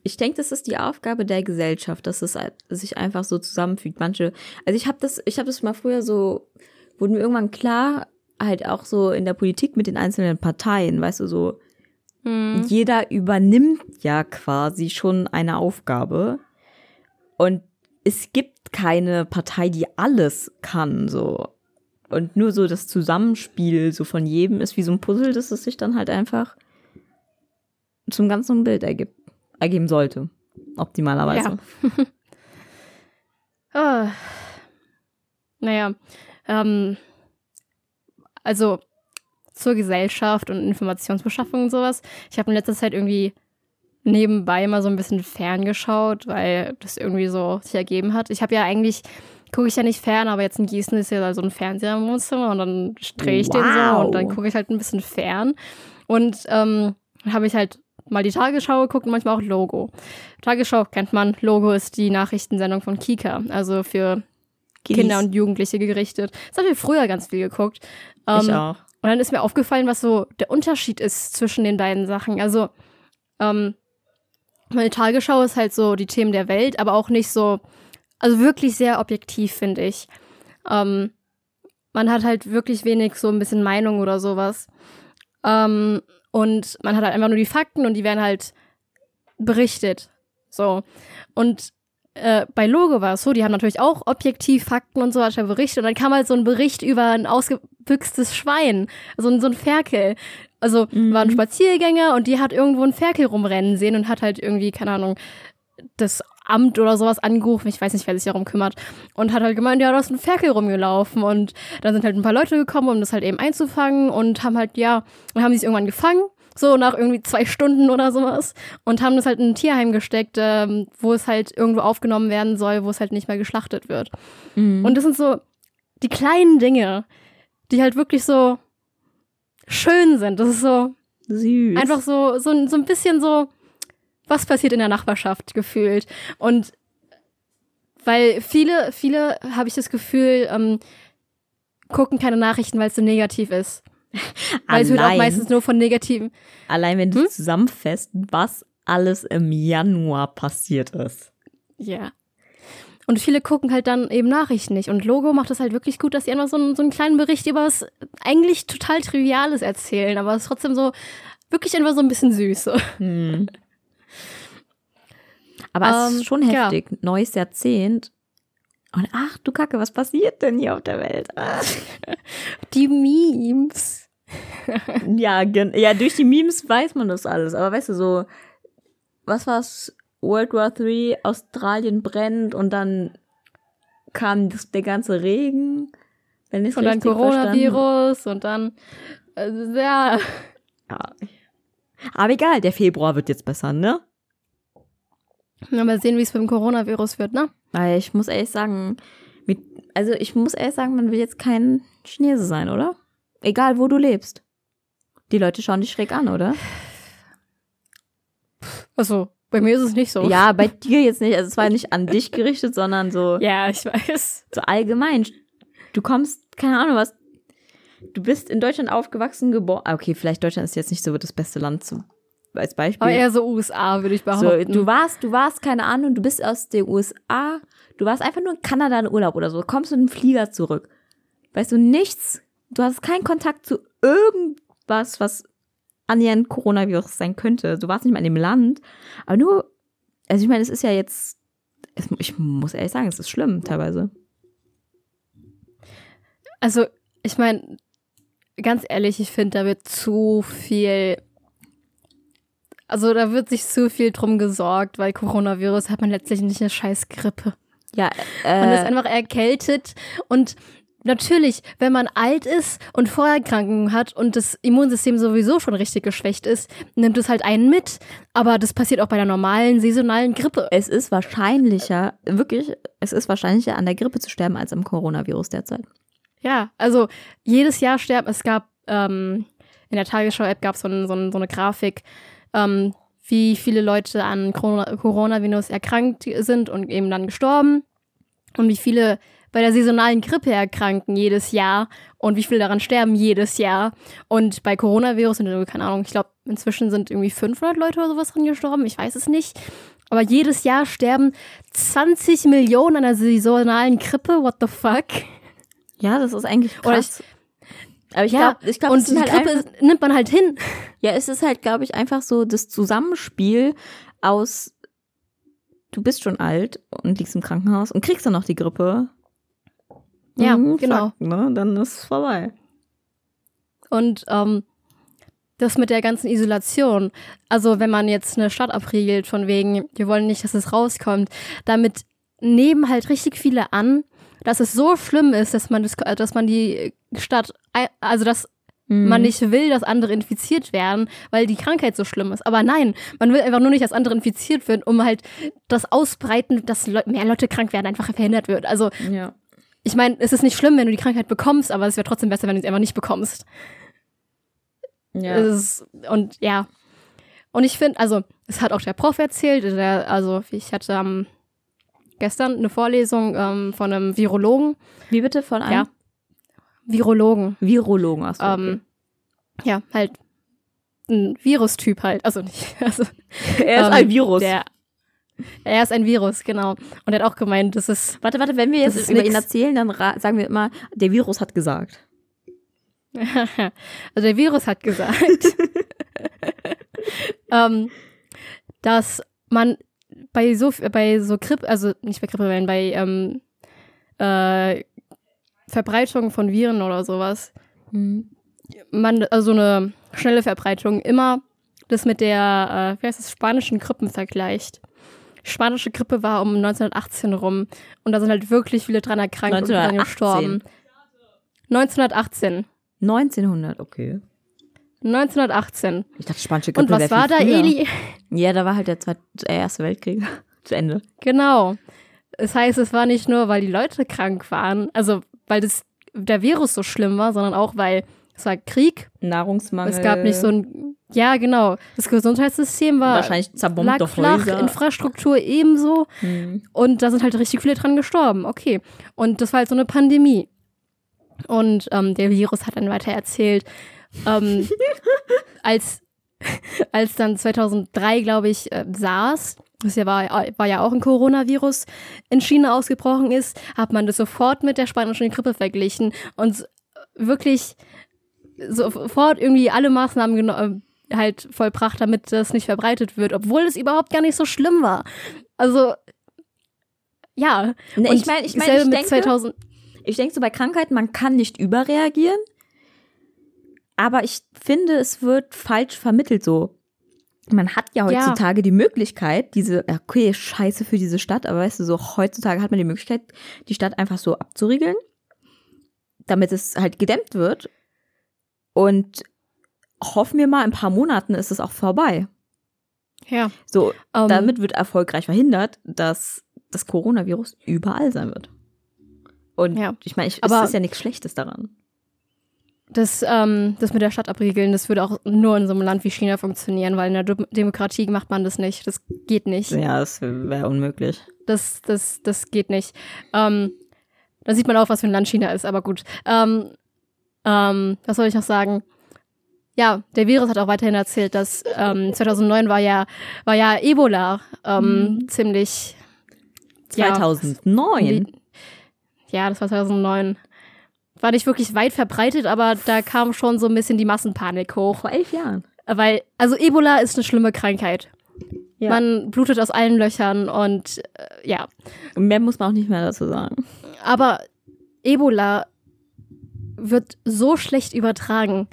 Ich denke, das ist die Aufgabe der Gesellschaft, dass es sich einfach so zusammenfügt. Manche, also ich habe das, ich habe das mal früher so, wurde mir irgendwann klar, halt auch so in der Politik mit den einzelnen Parteien, weißt du, so Hm. jeder übernimmt ja quasi schon eine Aufgabe und es gibt keine Partei, die alles kann, so. Und nur so das Zusammenspiel so von jedem ist wie so ein Puzzle, dass es sich dann halt einfach zum ganzen Bild ergibt, ergeben sollte. Optimalerweise. Ah. Naja, ähm, also zur Gesellschaft und Informationsbeschaffung und sowas. Ich habe in letzter Zeit irgendwie nebenbei mal so ein bisschen ferngeschaut, weil das irgendwie so sich ergeben hat. Ich habe ja eigentlich, gucke ich ja nicht fern, aber jetzt in Gießen ist ja so ein Fernseher im Wohnzimmer und dann drehe ich den so Wow. und dann gucke ich halt ein bisschen fern. Und ähm, habe ich halt mal die Tagesschau geguckt und manchmal auch Logo. Tagesschau kennt man, Logo ist die Nachrichtensendung von Kika, also für Kinder und Jugendliche gerichtet. Das habe ich früher ganz viel geguckt. ich Ähm, auch. und dann ist mir aufgefallen, was so der Unterschied ist zwischen den beiden Sachen. Also, ähm, meine Tagesschau ist halt so die Themen der Welt, aber auch nicht so, also wirklich sehr objektiv, finde ich. Ähm, man hat halt wirklich wenig so ein bisschen Meinung oder sowas. Ähm, und man hat halt einfach nur die Fakten und die werden halt berichtet. So. Und äh, bei Logo war es so, die haben natürlich auch objektiv Fakten und so weiter berichtet. Und dann kam halt so ein Bericht über ein ausgebüchstes Schwein, so ein, so ein Ferkel. Also war ein Spaziergänger und die hat irgendwo einen Ferkel rumrennen sehen und hat halt irgendwie, keine Ahnung, das Amt oder sowas angerufen, ich weiß nicht, wer sich darum kümmert, und hat halt gemeint, ja, da ist ein Ferkel rumgelaufen und dann sind halt ein paar Leute gekommen, um das halt eben einzufangen und haben halt, ja, dann haben sie es irgendwann gefangen, so nach irgendwie zwei Stunden oder sowas und haben das halt in ein Tierheim gesteckt, ähm, wo es halt irgendwo aufgenommen werden soll, wo es halt nicht mehr geschlachtet wird. Mhm. Und das sind so die kleinen Dinge, die halt wirklich so schön sind. Das ist so süß. einfach so, so, so ein bisschen so, was passiert in der Nachbarschaft gefühlt. Und weil viele, viele, habe ich das Gefühl, ähm, gucken keine Nachrichten, weil es so negativ ist. Weil es wird auch meistens nur von negativen. Allein wenn du Hm? zusammenfasst, was alles im Januar passiert ist. Ja. Und viele gucken halt dann eben Nachrichten nicht. Und Logo macht das halt wirklich gut, dass sie einfach so einen, so einen kleinen Bericht über was eigentlich total Triviales erzählen, aber es ist trotzdem so, wirklich einfach so ein bisschen süß. So. Hm. Aber es Ähm, ist schon ja. heftig. Neues Jahrzehnt. Und ach du Kacke, was passiert denn hier auf der Welt? Die Memes. ja, ja, durch die Memes weiß man das alles. Aber weißt du, so, was war's? World War III, Australien brennt und dann kam das, der ganze Regen. Wenn Und dann verstanden- Coronavirus und dann, also, ja. Ja. Aber egal, der Februar wird jetzt besser, ne? Ja, Mal sehen, wie es mit dem Coronavirus wird, ne? Weil ich muss ehrlich sagen, mit, also ich muss ehrlich sagen, man will jetzt kein Chinese sein, oder? Egal, wo du lebst. Die Leute schauen dich schräg an, oder? Also, bei mir ist es nicht so. Ja, bei dir jetzt nicht. Also es war nicht an dich gerichtet, sondern so, Ja, ich weiß. so allgemein. Du kommst, keine Ahnung was, du bist in Deutschland aufgewachsen, geboren. Ah, Okay, vielleicht Deutschland ist jetzt nicht so das beste Land zum, als Beispiel. Aber eher so USA, würde ich So, behaupten. du warst, du warst, keine Ahnung, du bist aus den USA, du warst einfach nur in Kanada in Urlaub oder so, kommst mit einem Flieger zurück. Weißt du, nichts, du hast keinen Kontakt zu irgendwas, was annähernd Coronavirus sein könnte. Du warst nicht mal in dem Land, aber nur, also ich meine, es ist ja jetzt, es, ich muss ehrlich sagen, es ist schlimm teilweise. Also, ich meine, ganz ehrlich, ich finde, da wird zu viel. Also, da wird sich zu viel drum gesorgt, weil Coronavirus hat man letztlich nicht eine scheiß Grippe. Ja, Man ist äh, einfach erkältet und natürlich, wenn man alt ist und Vorerkrankungen hat und das Immunsystem sowieso schon richtig geschwächt ist, nimmt es halt einen mit. Aber das passiert auch bei der normalen saisonalen Grippe. es ist wahrscheinlicher, wirklich, es ist wahrscheinlicher, an der Grippe zu sterben, als am Coronavirus derzeit. Ja, also jedes Jahr sterben. Es gab ähm, in der Tagesschau-App gab so es so, ein- so eine Grafik, ähm, wie viele Leute an Corona- Coronavirus erkrankt sind und eben dann gestorben und wie viele bei der saisonalen Grippe erkranken jedes Jahr und wie viele daran sterben jedes Jahr. Und bei Coronavirus sind, irgendwie, keine Ahnung, ich glaube, inzwischen sind irgendwie 500 Leute oder sowas dran gestorben, ich weiß es nicht. Aber jedes Jahr sterben 20 Millionen an der saisonalen Grippe, what the fuck? Ja, das ist eigentlich krass. Aber ich ja, glaube, ich glaube, und die halt Grippe einfach, nimmt man halt hin. ja, es ist halt, glaube ich, einfach so das Zusammenspiel aus du bist schon alt und liegst im Krankenhaus und kriegst dann noch die Grippe. Ja, Mhm, genau. Fuck, ne? Dann ist es vorbei. Und ähm, das mit der ganzen Isolation, also wenn man jetzt eine Stadt abriegelt, von wegen, wir wollen nicht, dass es rauskommt, damit nehmen halt richtig viele an, dass es so schlimm ist, dass man das, äh, dass man die Stadt, also dass Mhm. man nicht will, dass andere infiziert werden, weil die Krankheit so schlimm ist. Aber nein, man will einfach nur nicht, dass andere infiziert werden, um halt das Ausbreiten, dass mehr Leute krank werden, einfach verhindert wird. Also Ja. Ich meine, es ist nicht schlimm, wenn du die Krankheit bekommst, aber es wäre trotzdem besser, wenn du sie einfach nicht bekommst. Ja. Ist, und ja. Und ich finde, also, es hat auch der Prof erzählt, der, also ich hatte ähm, gestern eine Vorlesung ähm, von einem Virologen. Wie bitte von einem Ja. Virologen. Virologen? Achso, okay. Ähm, ja, halt ein Virustyp halt. Also nicht. Also, er ist ähm, ein Virus. Der, er ist ein Virus, genau. Und er hat auch gemeint, das ist. warte, warte, wenn wir jetzt über nix. ihn erzählen, dann sagen wir immer, der Virus hat gesagt. also der Virus hat gesagt, ähm, dass man bei so bei so Grippe, also nicht bei Grippe, sondern bei ähm, äh, Verbreitung von Viren oder sowas, man also eine schnelle Verbreitung immer das mit der äh, wie heißt das spanischen Grippen vergleicht. Spanische Grippe war um 1918 rum und da sind halt wirklich viele dran erkrankt und dran 1918. gestorben. 1918. 1900, okay. 1918. Ich dachte, spanische Grippe Und was war da, früher. Eli? Ja, da war halt der, Zweite, der Erste Weltkrieg zu Ende. Genau. Das heißt, es war nicht nur, weil die Leute krank waren, also weil das, der Virus so schlimm war, sondern auch, weil es war Krieg. Nahrungsmangel. Es gab nicht so ein, ja genau, das Gesundheitssystem war Wahrscheinlich zerbombte lag flach, Häuser. Infrastruktur ebenso Hm. und da sind halt richtig viele dran gestorben. Okay. Und das war halt so eine Pandemie. Und ähm, der Virus hat dann weiter erzählt, ähm, als, als dann 2003, glaube ich, äh, SARS, das ja war, war ja auch ein Coronavirus, in China ausgebrochen ist, hat man das sofort mit der spanischen Grippe verglichen und wirklich sofort irgendwie alle Maßnahmen äh, halt vollbracht, damit das nicht verbreitet wird, obwohl es überhaupt gar nicht so schlimm war. Also, ja. Nee, ich meine, ich, mein, dasselbe ich denke, 2000. ich denke so bei Krankheiten, man kann nicht überreagieren. Aber ich finde, es wird falsch vermittelt so. Man hat ja Ja. heutzutage die Möglichkeit, diese, ja, okay, scheiße für diese Stadt, aber weißt du, so heutzutage hat man die Möglichkeit, die Stadt einfach so abzuriegeln, damit es halt gedämmt wird. Und hoffen wir mal, in ein paar Monaten ist es auch vorbei. Ja. So, Ähm, damit wird erfolgreich verhindert, dass das Coronavirus überall sein wird. Und Ja. ich meine, es ist ja nichts Schlechtes daran. Das, ähm, das mit der Stadt abriegeln, das würde auch nur in so einem Land wie China funktionieren, weil in der Dem- Demokratie macht man das nicht. Das geht nicht. Ja, das wäre unmöglich. Das, das, das geht nicht. Ähm, da sieht man auch, was für ein Land China ist, aber gut. Ähm, ähm, was soll ich noch sagen? Ja, der Virus hat auch weiterhin erzählt, dass ähm, 2009 war ja, war ja Ebola ähm, ziemlich. ja, 2009? Die- Ja, das war 2009. War nicht wirklich weit verbreitet, aber da kam schon so ein bisschen die Massenpanik hoch. Vor elf Jahren. Weil, also Ebola ist eine schlimme Krankheit. Ja. Man blutet aus allen Löchern und äh, ja. Mehr muss man auch nicht mehr dazu sagen. Aber Ebola wird so schlecht übertragen.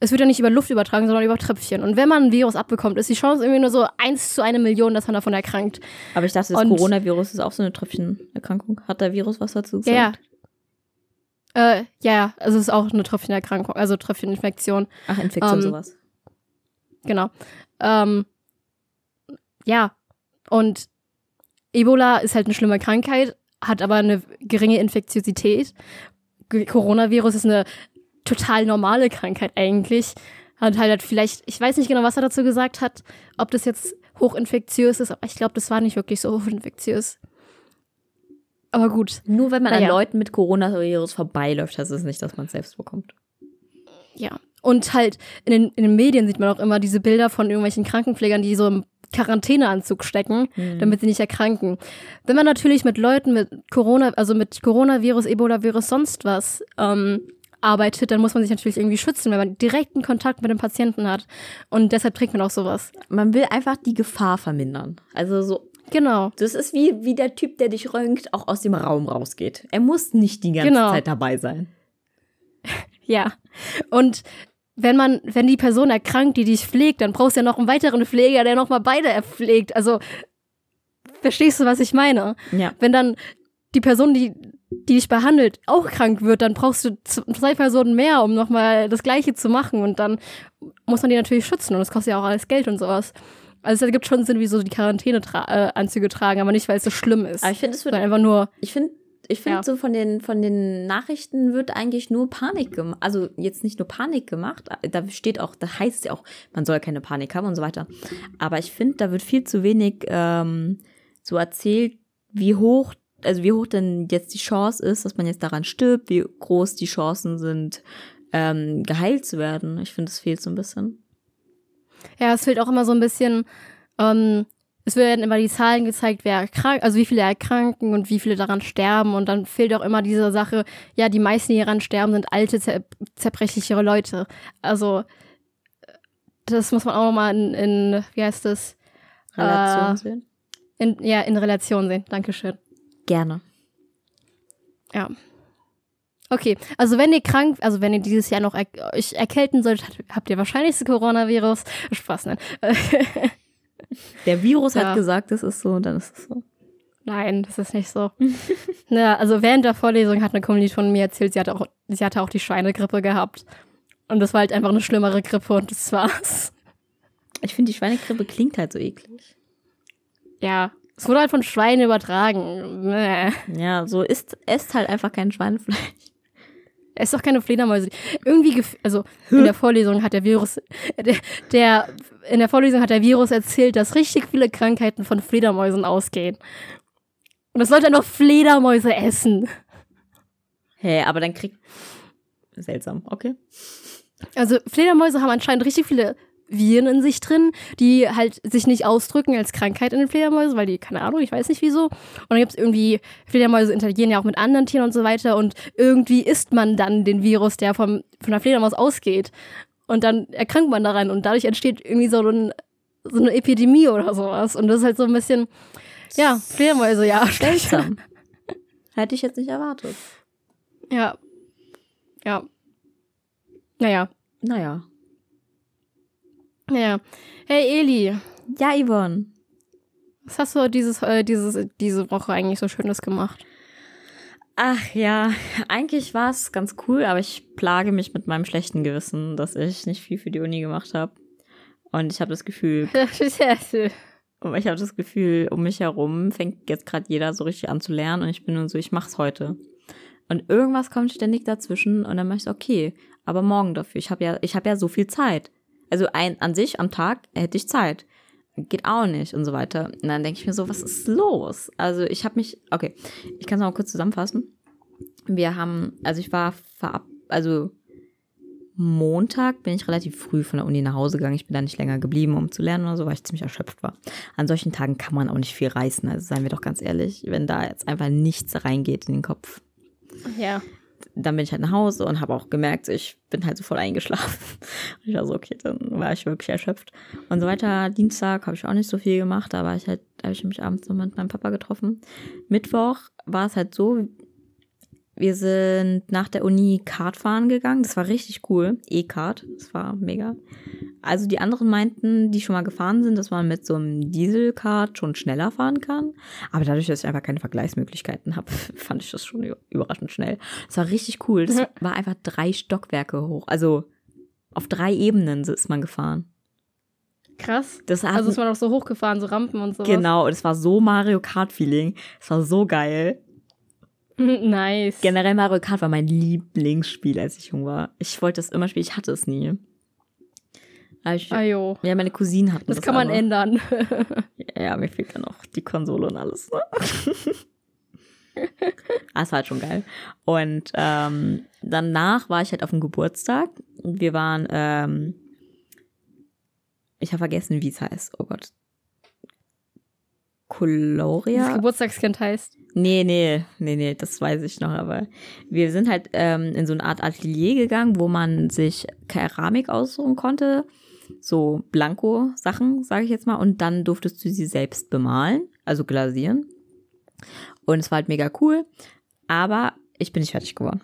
Es wird ja nicht über Luft übertragen, sondern über Tröpfchen. Und wenn man ein Virus abbekommt, ist die Chance irgendwie nur so 1 zu eine Million, dass man davon erkrankt. Aber ich dachte, das Und- Coronavirus ist auch so eine Tröpfchenerkrankung. Hat der Virus was dazu Ja, ja. gesagt? Äh, ja, ja, also es ist auch eine Tröpfchenerkrankung, also Tröpfcheninfektion. Ach, Infektion, Ähm, sowas. Genau. Ähm, ja, und Ebola ist halt eine schlimme Krankheit, hat aber eine geringe Infektiosität. Coronavirus ist eine total normale Krankheit eigentlich. Hat halt vielleicht, ich weiß nicht genau, was er dazu gesagt hat, ob das jetzt hochinfektiös ist, aber ich glaube, das war nicht wirklich so hochinfektiös. Aber gut. Nur wenn man Naja. an Leuten mit Coronavirus vorbeiläuft, heißt es nicht, dass man es selbst bekommt. Ja. Und halt in den, in den Medien sieht man auch immer diese Bilder von irgendwelchen Krankenpflegern, die so im Quarantäneanzug stecken, damit sie nicht erkranken. Wenn man natürlich mit Leuten mit Corona, also mit Coronavirus, Ebola-Virus, sonst was ähm, arbeitet, dann muss man sich natürlich irgendwie schützen, wenn man direkten Kontakt mit dem Patienten hat. Und deshalb trägt man auch sowas. Man will einfach die Gefahr vermindern. Also so, Genau. das ist wie, wie der Typ, der dich röntgt, auch aus dem Raum rausgeht. Er muss nicht die ganze Genau. Zeit dabei sein. Ja. Und wenn man, wenn die Person erkrankt, die dich pflegt, dann brauchst du ja noch einen weiteren Pfleger, der nochmal beide erpflegt. Also, verstehst du, was ich meine? Ja. Wenn dann die Person, die, die dich behandelt, auch krank wird, dann brauchst du zwei Personen mehr, um nochmal das Gleiche zu machen. Und dann muss man die natürlich schützen. Und das kostet ja auch alles Geld und sowas. Also es ergibt schon Sinn, wie so die Quarantäne-Anzüge tragen, aber nicht, weil es so schlimm ist. Aber ich finde, es wird einfach nur, Ich finde, ich finde Ja. so von den, von den Nachrichten wird eigentlich nur Panik gemacht. Also jetzt nicht nur Panik gemacht, da steht auch, da heißt ja auch, man soll keine Panik haben und so weiter. Aber ich finde, da wird viel zu wenig ähm, so erzählt, wie hoch, also wie hoch denn jetzt die Chance ist, dass man jetzt daran stirbt, wie groß die Chancen sind, ähm, geheilt zu werden. Ich finde, es fehlt so ein bisschen. Ja, es fehlt auch immer so ein bisschen, ähm, es werden immer die Zahlen gezeigt, wer krank, also wie viele erkranken und wie viele daran sterben und dann fehlt auch immer diese Sache, ja, die meisten, die daran sterben, sind alte, zer zerbrechlichere Leute. Also, das muss man auch nochmal in, in, wie heißt das? Relation Äh, sehen. In, ja, in Relation sehen. Dankeschön. Gerne. Ja. Okay, also wenn ihr krank, also wenn ihr dieses Jahr noch er euch erkälten solltet, habt ihr wahrscheinlich das Coronavirus. Spaß, nein. Der Virus Ja. hat gesagt, es ist so und dann ist es so. Nein, das ist nicht so. ja, also während der Vorlesung hat eine Kommilitonin von mir erzählt, sie hatte auch, sie hatte auch die Schweinegrippe gehabt. Und das war halt einfach eine schlimmere Grippe und das war's. Ich finde, die Schweinegrippe klingt halt so eklig. Ja, es wurde halt von Schweinen übertragen. Ja, so isst, esst halt einfach kein Schweinefleisch. Es ist doch keine Fledermäuse. Irgendwie, also in der Vorlesung hat der Virus, der, der, in der Vorlesung hat der Virus erzählt, dass richtig viele Krankheiten von Fledermäusen ausgehen. Und es sollte noch Fledermäuse essen. Hä, aber dann kriegt. Seltsam, okay. Also Fledermäuse haben anscheinend richtig viele Viren in sich drin, die halt sich nicht ausdrücken als Krankheit in den Fledermäusen, weil die, keine Ahnung, ich weiß nicht wieso. Und dann gibt es irgendwie, Fledermäuse interagieren ja auch mit anderen Tieren und so weiter und irgendwie isst man dann den Virus, der vom, von der Fledermaus ausgeht. Und dann erkrankt man daran und dadurch entsteht irgendwie so, ein, so eine Epidemie oder sowas. Und das ist halt so ein bisschen, ja, Fledermäuse, ja. Seltsam. Hätte ich jetzt nicht erwartet. Ja. Ja. Naja. Naja. Naja. Hey Eli, Ja, Yvonne. Was hast du dieses, äh, dieses, diese Woche eigentlich so Schönes gemacht? Ach ja, eigentlich war es ganz cool, aber ich plage mich mit meinem schlechten Gewissen, dass ich nicht viel für die Uni gemacht habe. Und ich habe das Gefühl, Und ich habe das Gefühl, um mich herum fängt jetzt gerade jeder so richtig an zu lernen und ich bin nur so, ich mach's heute. Und irgendwas kommt ständig dazwischen und dann mach ich so, okay, aber morgen dafür. Ich habe ja, ich habe ja so viel Zeit. Also ein, an sich am Tag hätte ich Zeit. Geht auch nicht und so weiter. Und dann denke ich mir so, was ist los? Also ich habe mich, okay, ich kann es mal kurz zusammenfassen. Wir haben, also ich war verab, also Montag bin ich relativ früh von der Uni nach Hause gegangen. Ich bin da nicht länger geblieben, um zu lernen oder so, weil ich ziemlich erschöpft war. An solchen Tagen kann man auch nicht viel reißen. Also seien wir doch ganz ehrlich, wenn da jetzt einfach nichts reingeht in den Kopf. Ja. Dann bin ich halt nach Hause und habe auch gemerkt, ich bin halt so voll eingeschlafen. Und ich war so, okay, dann war ich wirklich erschöpft. Und so weiter. Dienstag habe ich auch nicht so viel gemacht. Da war ich halt, habe ich mich abends noch mit meinem Papa getroffen. Mittwoch war es halt so, wir sind nach der Uni Kart fahren gegangen. Das war richtig cool. E-Kart. Das war mega. Also die anderen meinten, die schon mal gefahren sind, dass man mit so einem Dieselkart schon schneller fahren kann. Aber dadurch, dass ich einfach keine Vergleichsmöglichkeiten habe, fand ich das schon überraschend schnell. Das war richtig cool. Das war einfach drei Stockwerke hoch. Also auf drei Ebenen ist man gefahren. Krass. Das Also ist man auch so hochgefahren, so Rampen und sowas. genau, das war so Mario Kart-Feeling. Das war so geil. nice. Generell Mario Kart war mein Lieblingsspiel, als ich jung war. Ich wollte das immer spielen, ich hatte es nie. Ich, Ajo. ja, meine Cousinen hatten das. Das kann man aber. ändern. Ja, mir fehlt dann noch die Konsole und alles. Ne? das war halt schon geil. Und ähm, danach war ich halt auf dem Geburtstag. Wir waren, ähm, ich habe vergessen, wie es heißt. Oh Gott. Das Coloria? Geburtstagskind heißt. Nee, nee, nee, nee, das weiß ich noch, aber wir sind halt ähm, in so eine Art Atelier gegangen, wo man sich Keramik aussuchen konnte, so Blanko-Sachen, sage ich jetzt mal, und dann durftest du sie selbst bemalen, also glasieren. Und es war halt mega cool, aber ich bin nicht fertig geworden.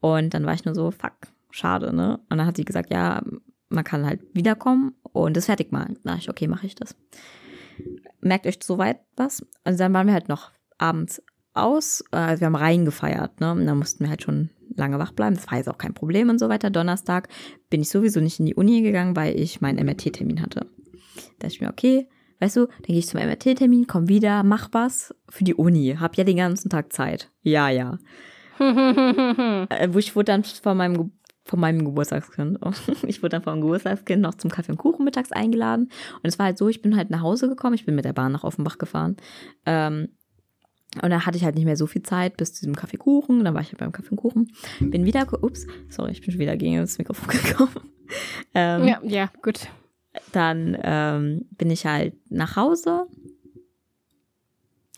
Und dann war ich nur so, fuck, schade, ne? Und dann hat sie gesagt, ja, man kann halt wiederkommen und das fertig malen. Dachte ich, okay, mache ich das. Merkt euch soweit was? Und dann waren wir halt noch abends aus. Also wir haben rein gefeiert, ne? Und da mussten wir halt schon lange wach bleiben. Das war jetzt auch kein Problem und so weiter. Donnerstag bin ich sowieso nicht in die Uni gegangen, weil ich meinen MRT-Termin hatte. Da dachte ich mir, okay, weißt du, dann gehe ich zum MRT-Termin, komm wieder, mach was für die Uni. Hab ja den ganzen Tag Zeit. Ja, ja. Äh, wo ich wurde dann von meinem, von meinem Geburtstagskind, ich wurde dann vom Geburtstagskind noch zum Kaffee und Kuchen mittags eingeladen. Und es war halt so, ich bin halt nach Hause gekommen, ich bin mit der Bahn nach Offenbach gefahren. Ähm, und da hatte ich halt nicht mehr so viel Zeit bis zu diesem Kaffeekuchen. Dann war ich halt beim Kaffee und Kuchen. Bin wieder, ups, sorry, ich bin schon wieder gegen das Mikrofon gekommen. Ähm, ja, ja, gut. dann ähm, bin ich halt nach Hause,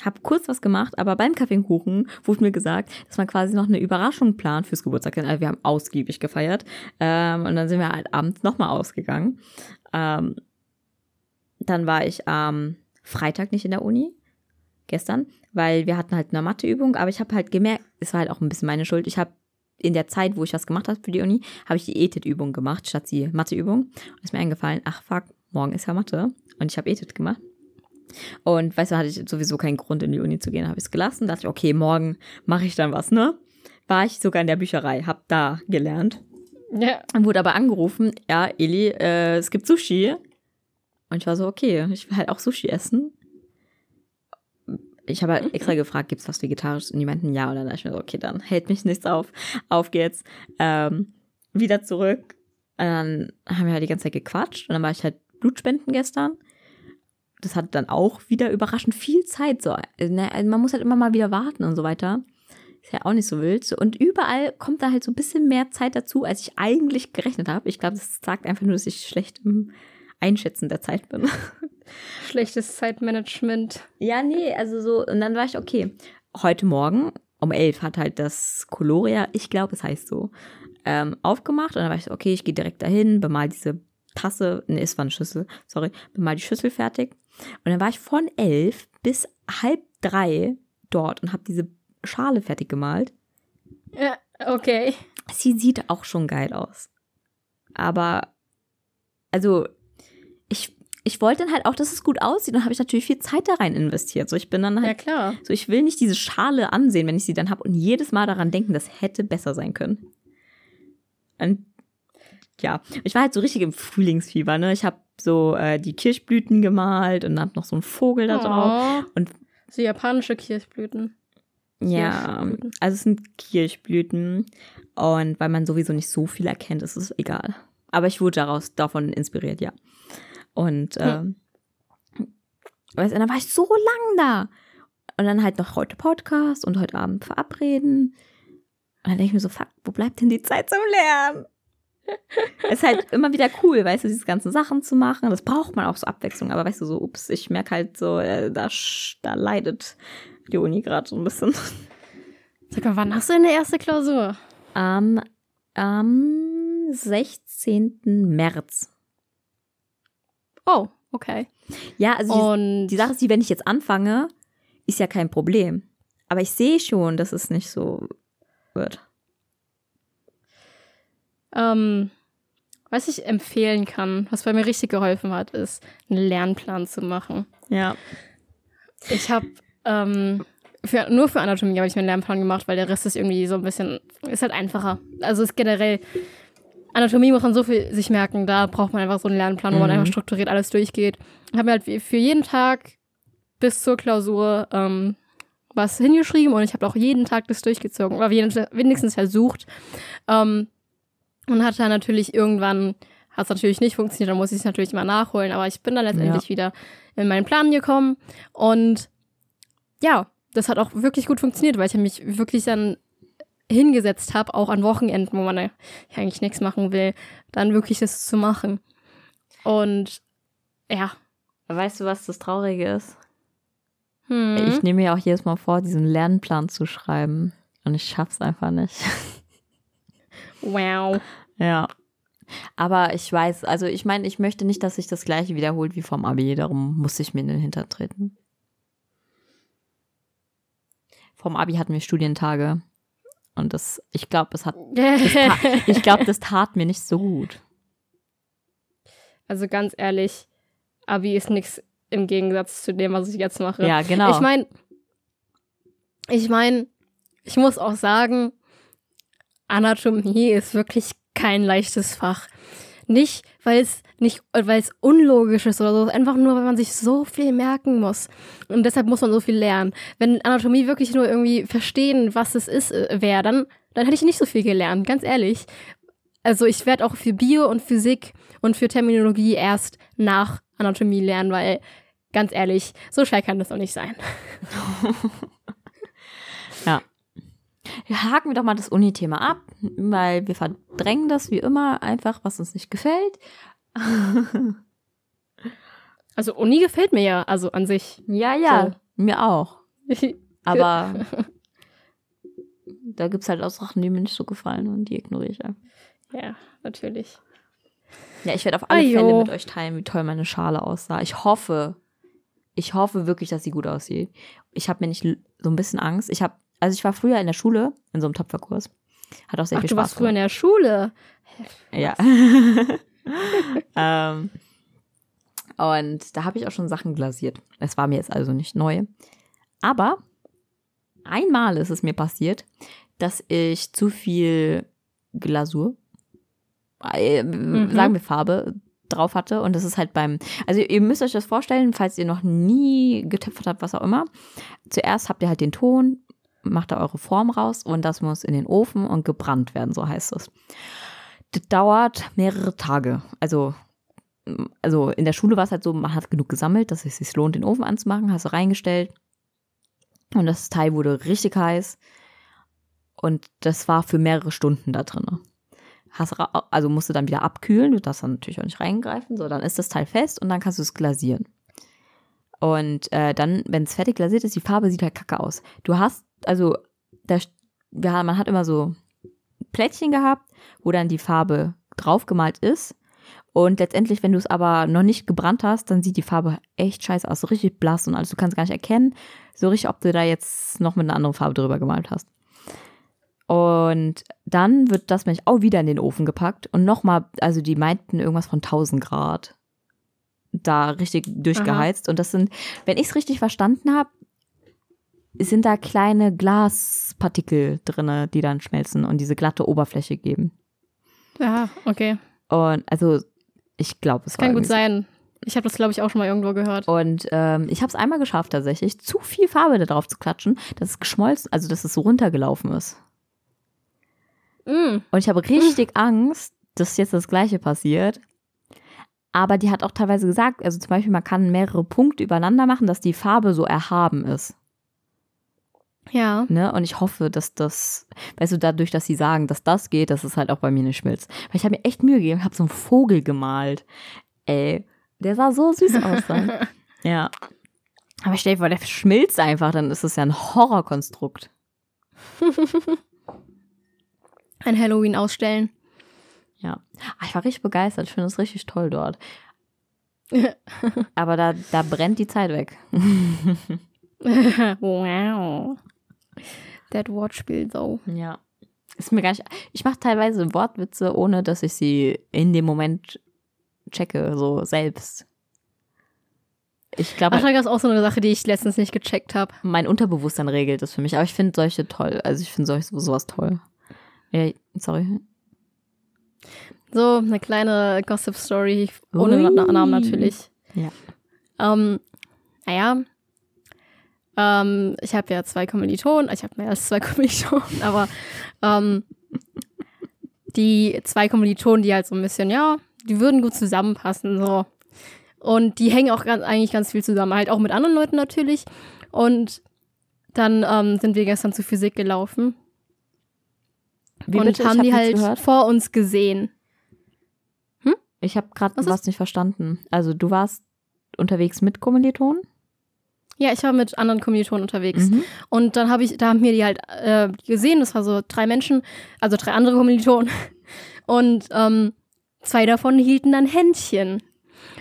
hab kurz was gemacht, aber beim Kaffee und Kuchen wurde mir gesagt, dass man quasi noch eine Überraschung plant fürs Geburtstag. Also wir haben ausgiebig gefeiert ähm, und dann sind wir halt abends nochmal ausgegangen. Ähm, dann war ich am Freitag nicht in der Uni, gestern, weil wir hatten halt eine Matheübung, aber ich habe halt gemerkt, es war halt auch ein bisschen meine Schuld, ich habe in der Zeit, wo ich was gemacht habe für die Uni, habe ich die Ethit-Übung gemacht, statt die Matheübung. Und ist mir eingefallen, ach fuck, morgen ist ja Mathe. Und ich habe Ethit gemacht. Und weißt du, hatte ich sowieso keinen Grund, in die Uni zu gehen, habe ich es gelassen. Dachte ich, okay, morgen mache ich dann was, ne? War ich sogar in der Bücherei, hab da gelernt. Ja. Wurde aber angerufen, ja, Eli, äh, es gibt Sushi. Und ich war so, okay, ich will halt auch Sushi essen. Ich habe halt extra gefragt, gibt's was Vegetarisches? Und die meinten ja. Und dann dachte ich mir so, okay, dann hält mich nichts auf. Auf geht's. Ähm, wieder zurück. Und dann haben wir halt die ganze Zeit gequatscht. Und dann war ich halt Blutspenden gestern. Das hat dann auch wieder überraschend viel Zeit. So, ne, also man muss halt immer mal wieder warten und so weiter. Ist ja auch nicht so wild. Und überall kommt da halt so ein bisschen mehr Zeit dazu, als ich eigentlich gerechnet habe. Ich glaube, das sagt einfach nur, dass ich schlecht im Einschätzen der Zeit bin. Schlechtes Zeitmanagement. Ja, nee, also so, und dann war ich, okay, heute Morgen um elf hat halt das Coloria, ich glaube, es heißt so, ähm, aufgemacht. Und dann war ich so, okay, ich gehe direkt dahin, bemal diese Tasse, nee, es war eine Schüssel, sorry, bemal die Schüssel fertig. Und dann war ich von elf bis halb drei dort und habe diese Schale fertig gemalt. Ja, okay. Sie sieht auch schon geil aus. Aber, also, ich, ich wollte dann halt auch, dass es gut aussieht. Dann habe ich natürlich viel Zeit da rein investiert. So, ich bin dann Ja, halt, klar. so, ich will nicht diese Schale ansehen, wenn ich sie dann habe und jedes Mal daran denken, das hätte besser sein können. Und ja, ich war halt so richtig im Frühlingsfieber, ne? Ich habe so äh, die Kirschblüten gemalt und dann noch so einen Vogel da drauf. Oh. Und- so japanische Kirschblüten. Ja, Kirschblüten. also es sind Kirschblüten und weil man sowieso nicht so viel erkennt, ist es egal. Aber ich wurde daraus davon inspiriert, ja. Und ähm, weißt, dann war ich so lang da. Und dann halt noch heute Podcast und heute Abend verabreden. Und dann denke ich mir so, fuck, wo bleibt denn die Zeit zum Lernen? Es ist halt immer wieder cool, weißt du, diese ganzen Sachen zu machen. Das braucht man auch so Abwechslung. Aber weißt du, so, ups, ich merke halt so, äh, da, da leidet die Uni gerade so ein bisschen. Sag mal, wann hast du deine erste Klausur? Am, am 16. März. Oh, okay. Ja, also die, die Sache ist, die, wenn ich jetzt anfange, ist ja kein Problem. Aber ich sehe schon, dass es nicht so wird. Ähm, was ich empfehlen kann, was bei mir richtig geholfen hat, ist, einen Lernplan zu machen. Ja. Ich habe ähm, für, nur für Anatomie habe ich mir einen Lernplan gemacht, weil der Rest ist irgendwie so ein bisschen, ist halt einfacher. Also ist generell, Anatomie muss man so viel sich merken, da braucht man einfach so einen Lernplan, wo man Mhm. einfach strukturiert alles durchgeht. Ich habe mir halt für jeden Tag bis zur Klausur ähm, was hingeschrieben und ich habe auch jeden Tag das durchgezogen, oder wenigstens wenigstens versucht. Ähm, und hatte dann natürlich irgendwann hat es natürlich nicht funktioniert, dann muss ich es natürlich mal nachholen. Aber ich bin dann letztendlich ja. wieder in meinen Plan gekommen. Und ja, das hat auch wirklich gut funktioniert, weil ich mich wirklich dann hingesetzt habe, auch an Wochenenden, wo man ja eigentlich nichts machen will, dann wirklich das zu machen. Und ja. Weißt du, was das Traurige ist? Hm. Ich nehme mir auch jedes Mal vor, diesen Lernplan zu schreiben. Und ich schaff's einfach nicht. Wow. Ja. Aber ich weiß, also ich meine, ich möchte nicht, dass sich das gleiche wiederholt wie vom Abi, darum muss ich mir in den Hintern treten. Vom Abi hatten wir Studientage. Und das, ich glaube, es hat, ich glaube, das tat mir nicht so gut. Also ganz ehrlich, Abi ist nichts im Gegensatz zu dem, was ich jetzt mache. Ja, genau. Ich meine, ich meine, ich muss auch sagen, Anatomie ist wirklich kein leichtes Fach. Nicht, weil es nicht, weil es unlogisch ist oder so, einfach nur, weil man sich so viel merken muss. Und deshalb muss man so viel lernen. Wenn Anatomie wirklich nur irgendwie verstehen, was es ist, äh, wäre, dann, dann hätte ich nicht so viel gelernt, ganz ehrlich. Also ich werde auch für Bio und Physik und für Terminologie erst nach Anatomie lernen, weil ganz ehrlich, so schwer kann das doch nicht sein. ja. Haken wir doch mal das Uni-Thema ab, weil wir verdrängen das wie immer einfach, was uns nicht gefällt. also Uni gefällt mir ja, also an sich. Ja, ja, so. mir auch. Aber da gibt es halt auch Sachen, die mir nicht so gefallen und die ignoriere ich einfach. Ja, natürlich. Ja, ich werde auf alle Ajo. Fälle mit euch teilen, wie toll meine Schale aussah. Ich hoffe, ich hoffe wirklich, dass sie gut aussieht. Ich habe mir nicht so ein bisschen Angst. Ich habe, also ich war früher in der Schule in so einem Töpferkurs. Hat auch sehr Ach, viel Spaß. Du warst früher in der Schule. Ja. ähm, und da habe ich auch schon Sachen glasiert. Es war mir jetzt also nicht neu. Aber einmal ist es mir passiert, dass ich zu viel Glasur, äh, mhm. sagen wir Farbe, drauf hatte. Und das ist halt beim, also ihr müsst euch das vorstellen, falls ihr noch nie getöpfert habt, was auch immer. Zuerst habt ihr halt den Ton, macht da eure Form raus und das muss in den Ofen und gebrannt werden, so heißt es. Das dauert mehrere Tage. Also, also in der Schule war es halt so, man hat genug gesammelt, dass es sich lohnt, den Ofen anzumachen, hast du reingestellt. Und das Teil wurde richtig heiß. Und das war für mehrere Stunden da drin hast, also musst du dann wieder abkühlen, du darfst dann natürlich auch nicht reingreifen, so, dann ist das Teil fest und dann kannst du es glasieren. Und äh, dann, wenn es fertig glasiert ist, die Farbe sieht halt kacke aus. Du hast, also, da, ja, man hat immer so Plättchen gehabt, wo dann die Farbe draufgemalt ist. Und letztendlich, wenn du es aber noch nicht gebrannt hast, dann sieht die Farbe echt scheiße aus, so richtig blass und alles. Du kannst gar nicht erkennen, so richtig, ob du da jetzt noch mit einer anderen Farbe drüber gemalt hast. Und dann wird das Milch auch wieder in den Ofen gepackt und nochmal, also die meinten irgendwas von 1000 Grad da richtig durchgeheizt. Aha. Und das sind, wenn ich es richtig verstanden habe, sind da kleine Glaspartikel drin, die dann schmelzen und diese glatte Oberfläche geben. Ja, okay. Und also, ich glaube, es kann gut sein. Ich habe das, glaube ich, auch schon mal irgendwo gehört. Und ähm, ich habe es einmal geschafft, tatsächlich, zu viel Farbe da drauf zu klatschen, dass es geschmolzen, also dass es so runtergelaufen ist. Mm. Und ich habe richtig mm. Angst, dass jetzt das Gleiche passiert. Aber die hat auch teilweise gesagt, also zum Beispiel, man kann mehrere Punkte übereinander machen, dass die Farbe so erhaben ist. Ja. Ne? Und ich hoffe, dass das, weißt du, dadurch, dass sie sagen, dass das geht, dass es halt auch bei mir nicht schmilzt. Weil ich habe mir echt Mühe gegeben, habe so einen Vogel gemalt. Ey, der sah so süß aus dann. ja. Aber stell dir vor, der schmilzt einfach, dann ist es ja ein Horrorkonstrukt. ein Halloween ausstellen. Ja. Ach, ich war richtig begeistert. Ich finde es richtig toll dort. Aber da, da brennt die Zeit weg. wow. That Wortspiel so. Ja. Ist mir gar nicht. Ich mache teilweise Wortwitze, ohne dass ich sie in dem Moment checke, so selbst. Ich glaube. Das ist auch so eine Sache, die ich letztens nicht gecheckt habe. Mein Unterbewusstsein regelt das für mich, aber ich finde solche toll. Also ich finde solche sowas toll. Ja, sorry. So, eine kleine Gossip-Story, ohne Ui. Namen natürlich. Ja. Ähm, naja, ähm, ich habe ja zwei Kommilitonen, ich habe mehr als zwei Kommilitonen, aber ähm, die zwei Kommilitonen, die halt so ein bisschen, ja, die würden gut zusammenpassen, so. Und die hängen auch ganz, eigentlich ganz viel zusammen, halt auch mit anderen Leuten natürlich. Und dann ähm, sind wir gestern zu Physik gelaufen Wie und bitte? Haben hab die halt gehört. vor uns gesehen. Ich habe gerade Was was, nicht verstanden. Also du warst unterwegs mit Kommilitonen? Ja, ich war mit anderen Kommilitonen unterwegs. Mhm. Und dann habe ich, da haben wir die halt äh, gesehen, das war so drei Menschen, also drei andere Kommilitonen. Und ähm, zwei davon hielten dann Händchen.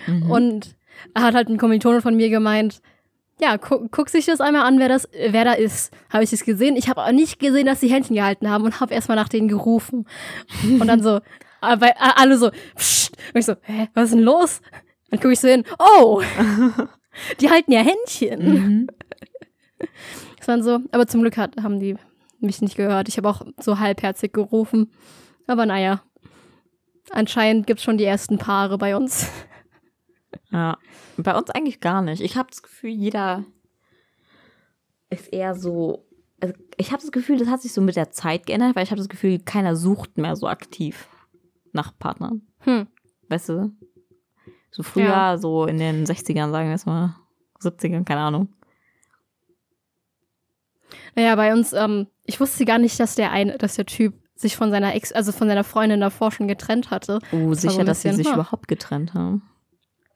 Mhm. Und er hat halt ein Kommilitone von mir gemeint, ja, gu guck sich das einmal an, wer das, wer da ist. Habe ich es gesehen. Ich habe aber nicht gesehen, dass sie Händchen gehalten haben und habe erstmal nach denen gerufen. Und dann so, aber äh, alle so, psst. Und ich so, hä, was ist denn los? Dann gucke ich so hin, oh, die halten ja Händchen. Mhm. Das waren so, aber zum Glück hat, haben die mich nicht gehört. Ich habe auch so halbherzig gerufen. Aber naja, anscheinend gibt es schon die ersten Paare bei uns. Ja, bei uns eigentlich gar nicht. Ich habe das Gefühl, jeder ist eher so. Also ich habe das Gefühl, das hat sich so mit der Zeit geändert, weil ich habe das Gefühl, keiner sucht mehr so aktiv nach Partnern. Hm. Weißt du? So früher, Ja. so in den 60ern, sagen wir es mal, 70ern, keine Ahnung. Naja, bei uns, ähm, ich wusste gar nicht, dass der eine, dass der Typ sich von seiner Ex, also von seiner Freundin davor schon getrennt hatte. Oh, so sicher, ein dass sie bisschen, sich ha. überhaupt getrennt haben.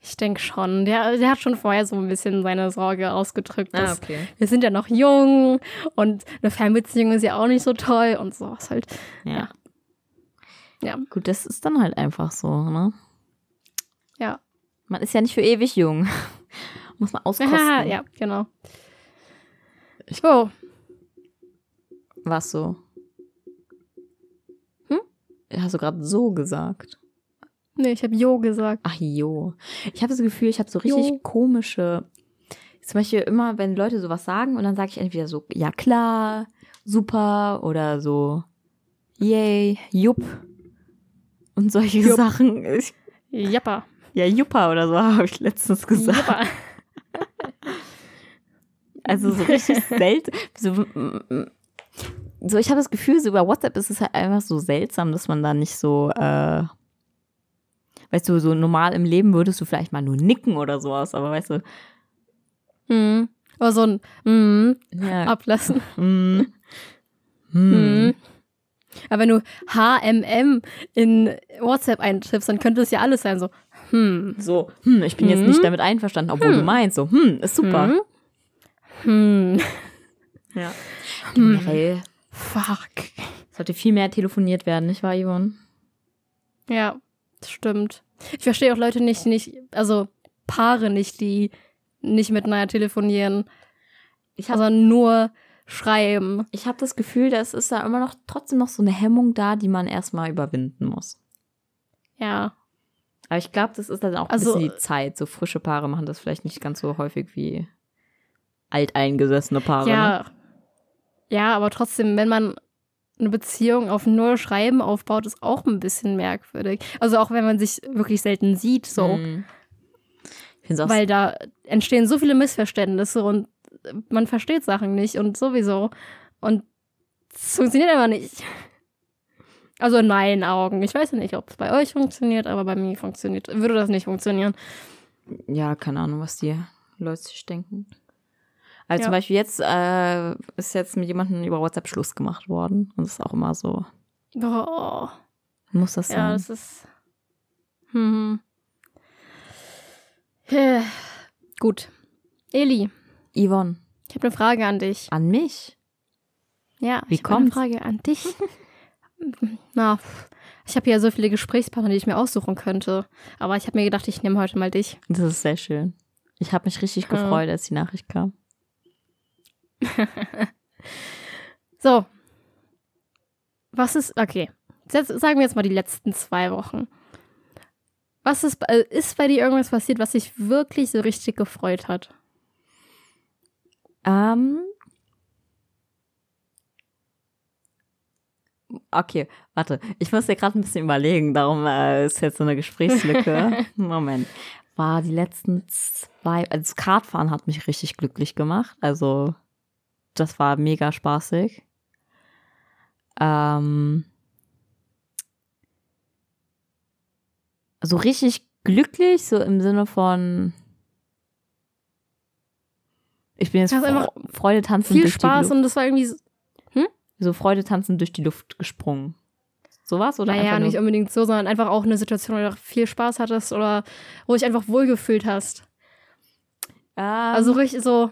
Ich denke schon. Der, der hat schon vorher so ein bisschen seine Sorge ausgedrückt. Dass okay. Wir sind ja noch jung und eine Fernbeziehung ist ja auch nicht so toll und so ist halt. Ja. Ja. Ja. Gut, das ist dann halt einfach so, ne? Man ist ja nicht für ewig jung. Muss man auskosten. Ja, ja, genau. So, Was so? Hm? Hast du gerade so gesagt? nee, ich habe Jo gesagt. Ach jo. Ich habe das Gefühl, ich habe so richtig Jo. komische. Zum Beispiel immer, wenn Leute sowas sagen und dann sage ich entweder so, ja klar, super oder so, yay, jupp. Und solche Jupp. Sachen. Ich, Jappa. Ja, juppa oder so habe ich letztens gesagt. Jappa. Also so richtig selten. So, mm, mm, so ich habe das Gefühl, so über WhatsApp ist es halt einfach so seltsam, dass man da nicht so, äh, weißt du, so normal im Leben würdest du vielleicht mal nur nicken oder sowas, aber weißt du, Mhm. Aber so ein mhm, ja, ablassen. mm, mm, Aber wenn du HMM in WhatsApp eintippst, dann könnte es ja alles sein, so, hm. so, hm, ich bin jetzt Hm. nicht damit einverstanden, obwohl du Hm. meinst, so, hm, ist super. Hm. Hm. Ja. Generell Fuck. sollte viel mehr telefoniert werden, nicht wahr, Yvonne? Ja, das stimmt. Ich verstehe auch Leute nicht, nicht, also Paare nicht, die nicht miteinander telefonieren, Ich habe sondern nur schreiben. ich hab das Gefühl, dass ist da immer noch trotzdem noch so eine Hemmung da, die man erstmal überwinden muss. Ja. Aber ich glaube, das ist dann auch ein Also- bisschen die Zeit. So frische Paare machen das vielleicht nicht ganz so häufig wie alteingesessene Paare. Ne? Ja. Ja, aber trotzdem, wenn man eine Beziehung auf nur Schreiben aufbaut, ist auch ein bisschen merkwürdig. Also auch wenn man sich wirklich selten sieht, so. Auch Weil da entstehen so viele Missverständnisse und man versteht Sachen nicht und sowieso. Und es funktioniert aber nicht. Also in meinen Augen. Ich weiß ja nicht, ob es bei euch funktioniert, aber bei mir funktioniert. Würde das nicht funktionieren. ja, keine Ahnung, was die Leute sich denken. Also Ja. zum Beispiel jetzt äh, ist jetzt mit jemandem über WhatsApp Schluss gemacht worden. Und das ist auch immer so, Oh, muss das sein? ja, das ist. Hm. Gut. Eli, Yvonne, ich habe eine Frage an dich. an mich? Ja, Wie ich habe eine? Frage an dich. Na, ich habe ja so viele Gesprächspartner, die ich mir aussuchen könnte. Aber ich habe mir gedacht, ich nehme heute mal dich. Das ist sehr schön. Ich habe mich richtig Ja. gefreut, als die Nachricht kam. So. Was ist, okay. Jetzt sagen wir jetzt mal die letzten zwei Wochen. Was ist, bei- ist bei dir irgendwas passiert, was dich wirklich so richtig gefreut hat? Ähm. Okay, warte. Ich muss dir gerade ein bisschen überlegen, darum äh, ist jetzt so eine Gesprächslücke. Moment. War die letzten zwei, also das Kartfahren hat mich richtig glücklich gemacht. Also, das war mega spaßig. Ähm. so richtig glücklich, so im Sinne von ich bin jetzt einfach Fre Freude tanzen Viel Spaß und das war irgendwie so, Freude tanzen durch die Luft gesprungen. Sowas oder naja, nicht unbedingt so, sondern einfach auch eine Situation, wo du viel Spaß hattest oder wo dich einfach wohlgefühlt hast. Ähm, Also richtig so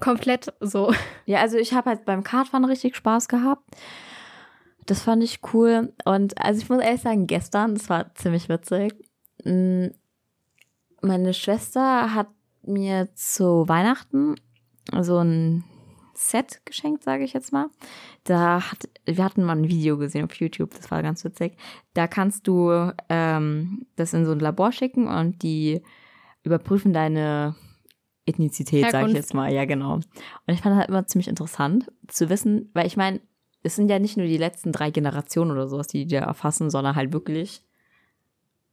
komplett so. Ja, also ich habe halt beim Kartfahren richtig Spaß gehabt. Das fand ich cool. Und also ich muss ehrlich sagen, gestern, das war ziemlich witzig. mm, Meine Schwester hat mir zu Weihnachten so ein Set geschenkt, sage ich jetzt mal. Da hat, wir hatten mal ein Video gesehen auf YouTube, das war ganz witzig. Da kannst du ähm, das in so ein Labor schicken und die überprüfen deine Ethnizität, sage ich jetzt mal. Ja, genau. Und ich fand das halt immer ziemlich interessant zu wissen, weil ich meine, es sind ja nicht nur die letzten drei Generationen oder sowas, die die da erfassen, sondern halt wirklich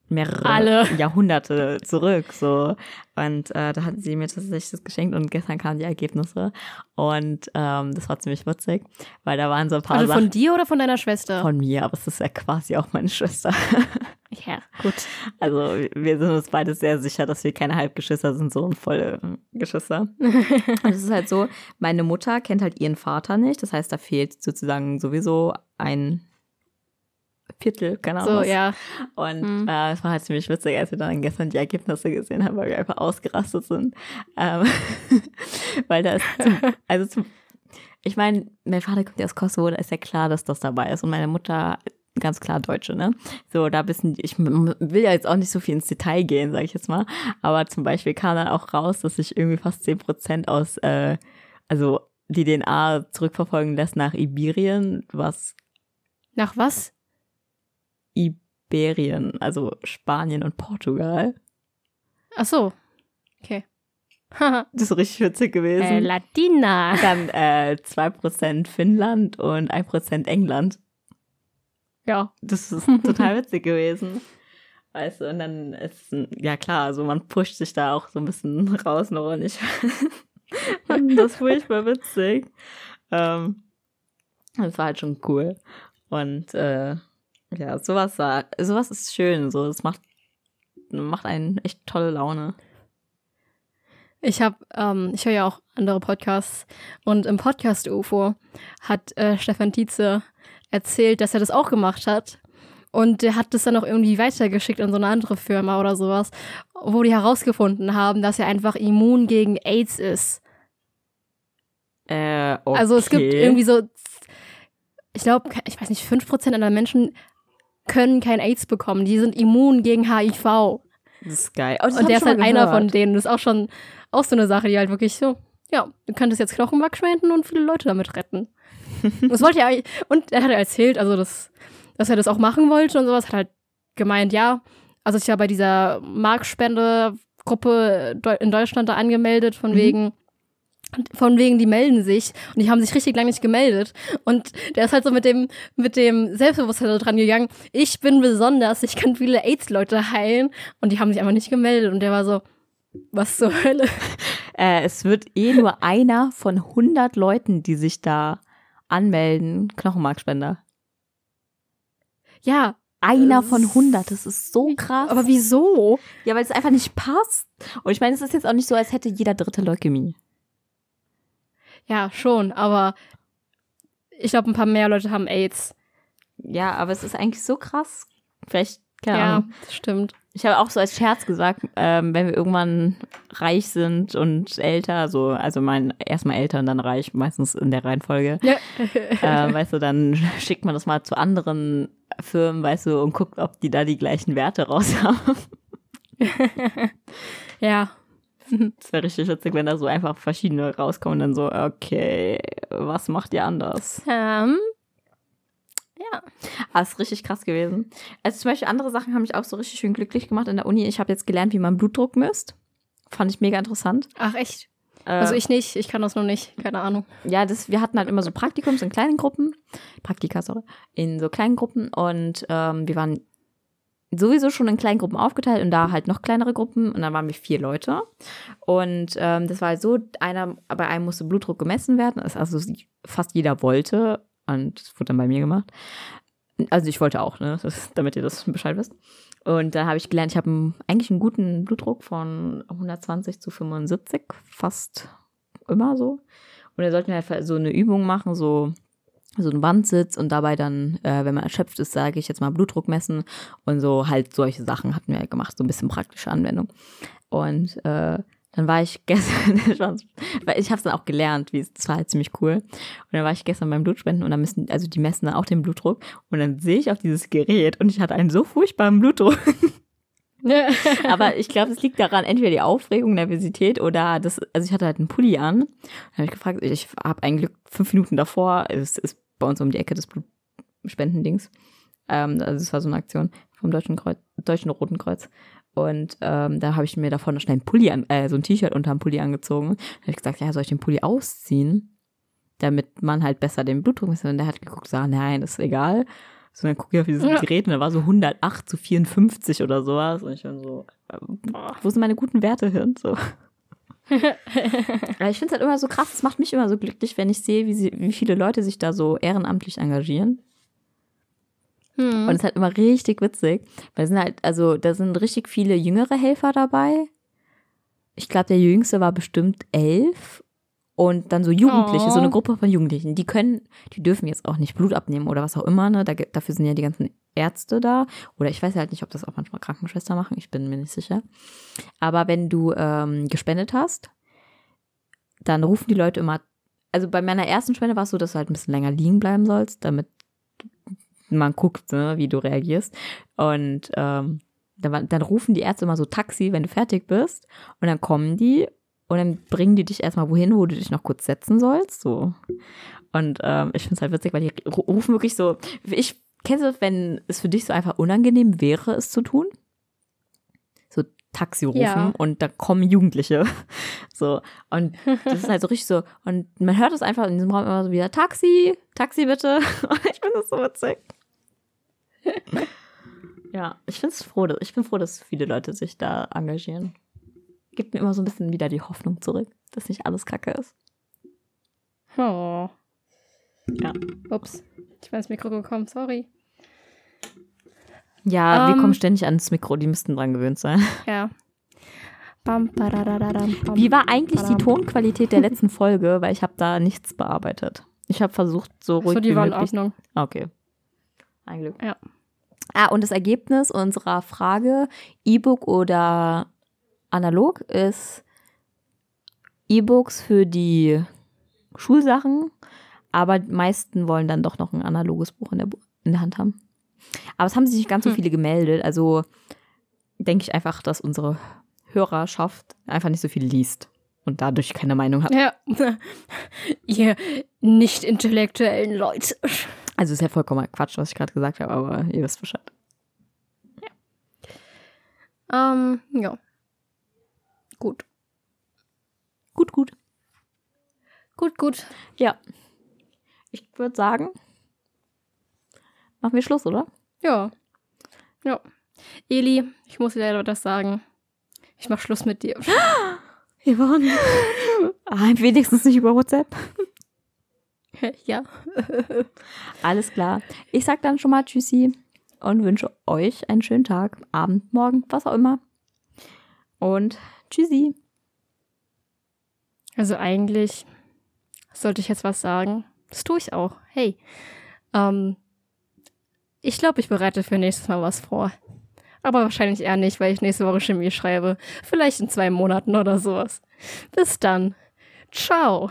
mehrere Alle. Jahrhunderte zurück. So. Und äh, da hatten sie mir tatsächlich das geschenkt und gestern kamen die Ergebnisse. Und ähm, das war ziemlich witzig, weil da waren so ein paar Also Sachen von dir oder von deiner Schwester? von mir, aber es ist ja quasi auch meine Schwester. ja, gut. Also wir sind uns beide sehr sicher, dass wir keine Halbgeschwister sind, so volle Geschwister. Und es ist halt so, meine Mutter kennt halt ihren Vater nicht. Das heißt, da fehlt sozusagen sowieso ein Viertel, keine Ahnung. So, was. ja. Und Mhm. äh, es war halt ziemlich witzig, als wir dann gestern die Ergebnisse gesehen haben, weil wir einfach ausgerastet sind. Ähm, weil da ist also zum, ich meine, mein Vater kommt ja aus Kosovo, da ist ja klar, dass das dabei ist. Und meine Mutter ganz klar Deutsche, ne? So, da bisschen, ich will ja jetzt auch nicht so viel ins Detail gehen, sage ich jetzt mal. Aber zum Beispiel kam dann auch raus, dass sich irgendwie fast 10% aus, äh, also die DNA zurückverfolgen lässt nach Iberien, was Nach was? Iberien, also Spanien und Portugal. Ach so. Okay. Das ist richtig witzig gewesen. äh, Latina. Dann äh, 2% Finnland und 1% England. Ja. Das ist total witzig gewesen. Weißt du, und dann ist, ja klar, also man pusht sich da auch so ein bisschen raus noch und ich fand das furchtbar witzig. Ähm, das war halt schon cool. Und äh, ja, sowas, sowas ist schön. So, es macht, macht einen echt tolle Laune. Ich habe, ähm, ich höre ja auch andere Podcasts und im Podcast UFO hat äh, Stefan Tietze erzählt, dass er das auch gemacht hat. Und der hat das dann auch irgendwie weitergeschickt an so eine andere Firma oder sowas, wo die herausgefunden haben, dass er einfach immun gegen AIDS ist. Äh, okay. Also es gibt irgendwie so, ich glaube, ich weiß nicht, 5% aller Menschen können kein AIDS bekommen. Die sind immun gegen HIV. Das ist geil. Oh, das Und der ist halt einer von denen. Das ist auch schon auch so eine Sache, die halt wirklich so, ja, du könntest jetzt Knochenmark spenden und viele Leute damit retten. Und das wollte er und er hat erzählt, also das, dass er das auch machen wollte und sowas, hat halt gemeint, ja, also ich war bei dieser Markspende-Gruppe Deu- in Deutschland da angemeldet, von Mhm. wegen, von wegen, die melden sich und die haben sich richtig lange nicht gemeldet. Und der ist halt so mit dem, mit dem Selbstbewusstsein dran gegangen, ich bin besonders, ich kann viele AIDS-Leute heilen und die haben sich einfach nicht gemeldet und der war so, was zur Hölle? Äh, es wird eh nur einer von 100 Leuten, die sich da anmelden, Knochenmarkspender. Ja, Einer von ist- 100, das ist so krass. aber wieso? Ja, weil es einfach nicht passt. Und ich meine, es ist jetzt auch nicht so, als hätte jeder dritte Leukämie. Ja, schon, aber ich glaube, ein paar mehr Leute haben AIDS. Ja, aber es ist eigentlich so krass. Vielleicht, keine ja, Ahnung. das stimmt. Ich habe auch so als Scherz gesagt, ähm, wenn wir irgendwann reich sind und älter, so, also mein erstmal älter und dann reich, meistens in der Reihenfolge, Ja. äh, weißt du, dann schickt man das mal zu anderen Firmen, weißt du, und guckt, ob die da die gleichen Werte raus haben. ja. Das wäre richtig witzig, wenn da so einfach verschiedene rauskommen und dann so, okay, was macht ihr anders? Ähm, Ah, ist richtig krass gewesen. Also zum Beispiel andere Sachen haben mich auch so richtig schön glücklich gemacht in der Uni. Ich habe jetzt gelernt, wie man Blutdruck misst. Fand ich mega interessant. ach echt? Äh, Also ich nicht, ich kann das noch nicht, keine Ahnung. ja, das, wir hatten halt immer so Praktikums in kleinen Gruppen. Praktika, sorry. In so kleinen Gruppen. Und ähm, wir waren sowieso schon in kleinen Gruppen aufgeteilt und da halt noch kleinere Gruppen. Und dann waren wir vier Leute. Und ähm, das war so, einer, bei einem musste Blutdruck gemessen werden. Also fast jeder wollte. Und das wurde dann bei mir gemacht. Also ich wollte auch, ne? Das, damit ihr das Bescheid wisst. Und da habe ich gelernt, ich habe eigentlich einen guten Blutdruck von 120 zu 75, fast immer so. Und da sollten wir halt so eine Übung machen, so so einen Wandsitz und dabei dann, äh, wenn man erschöpft ist, sage ich jetzt mal Blutdruck messen und so halt solche Sachen hatten wir gemacht, so ein bisschen praktische Anwendung. Und äh, dann war ich gestern, weil ich habe es dann auch gelernt, wie es war halt ziemlich cool. Und dann war ich gestern beim Blutspenden und dann müssen, also die messen dann auch den Blutdruck und dann sehe ich auf dieses Gerät und ich hatte einen so furchtbaren Blutdruck. Aber ich glaube, es liegt daran, entweder die Aufregung, Nervosität oder das, also ich hatte halt einen Pulli an. Dann habe ich gefragt, ich habe eigentlich fünf Minuten davor, es ist bei uns um die Ecke des Blutspendendings. Ähm, also es war so eine Aktion vom Deutschen, Kreuz, Deutschen Roten Kreuz. Und ähm, da habe ich mir davon schnell ein Pulli an, äh, so ein T-Shirt unter dem Pulli angezogen. Da habe ich gesagt, ja, soll ich den Pulli ausziehen? Damit man halt besser den Blutdruck misst. Und der hat geguckt, sagt, nein, das ist egal. So, dann gucke ich auf dieses ja. Gerät und da war so 108 zu 54 oder sowas. Und ich bin so, boah, wo sind meine guten Werte hin? So. ich finde es halt immer so krass, es macht mich immer so glücklich, wenn ich sehe, wie, sie, wie viele Leute sich da so ehrenamtlich engagieren. Hm. Und es ist halt immer richtig witzig, weil es sind halt, also da sind richtig viele jüngere Helfer dabei. Ich glaube, der jüngste war bestimmt elf und dann so Jugendliche, oh. so eine oh. Gruppe von Jugendlichen, die können, die dürfen jetzt auch nicht Blut abnehmen oder was auch immer, ne? Da, dafür sind ja die ganzen Ärzte da. Oder ich weiß halt nicht, ob das auch manchmal Krankenschwester machen, ich bin mir nicht sicher. Aber wenn du ähm, gespendet hast, dann rufen die Leute immer, also bei meiner ersten Spende war es so, dass du halt ein bisschen länger liegen bleiben sollst, damit man guckt, ne, wie du reagierst. Und ähm, dann, dann rufen die Ärzte immer so Taxi, wenn du fertig bist. Und dann kommen die und dann bringen die dich erstmal wohin, wo du dich noch kurz setzen sollst. So. Und ähm, ich finde es halt witzig, weil die rufen wirklich so. Ich kennst du, wenn es für dich so einfach unangenehm wäre, es zu tun? So Taxi rufen ja. und da kommen Jugendliche. So. Und das ist halt so richtig so. Und man hört es einfach in diesem Raum immer so wieder: Taxi, Taxi bitte. Und ich finde das so witzig. ja, ich finde es froh, ich bin froh, dass viele Leute sich da engagieren gibt mir immer so ein bisschen wieder die Hoffnung zurück, dass nicht alles Kacke ist. Oh. Ja. Ups. Ich bin ins Mikro gekommen, sorry. Ja, um, wir kommen ständig ans Mikro, die müssten dran gewöhnt sein. Ja. Wie war eigentlich die Tonqualität der letzten Folge? Weil ich habe da nichts bearbeitet. Ich habe versucht, so ruhig so, die wie war möglich. in Ordnung. Okay. Ein Glück. Ja. Ah, und das Ergebnis unserer Frage, E-Book oder analog ist E-Books für die Schulsachen, aber die meisten wollen dann doch noch ein analoges Buch in der, in der Hand haben. Aber es haben sich nicht ganz so hm. viele gemeldet, also denke ich einfach, dass unsere Hörerschaft einfach nicht so viel liest und dadurch keine Meinung hat. Ja, ihr nicht intellektuellen Leute. Also ist ja vollkommen Quatsch, was ich gerade gesagt habe, aber ihr wisst Bescheid. Ja. Ähm, ja. Gut. Gut, gut. Gut, gut. Ja. Ich würde sagen, machen wir Schluss, oder? Ja. Ja. Eli, ich muss dir leider das sagen. Ich mach Schluss mit dir. Yvonne. ah, wenigstens nicht über WhatsApp. ja. Alles klar. Ich sag dann schon mal Tschüssi und wünsche euch einen schönen Tag, Abend, Morgen, was auch immer. Und Tschüssi. Also eigentlich sollte ich jetzt was sagen. Das tue ich auch. Hey, ähm, ich glaube, ich bereite für nächstes Mal was vor. Aber wahrscheinlich eher nicht, weil ich nächste Woche Chemie schreibe. Vielleicht in zwei Monaten oder sowas. Bis dann. Ciao.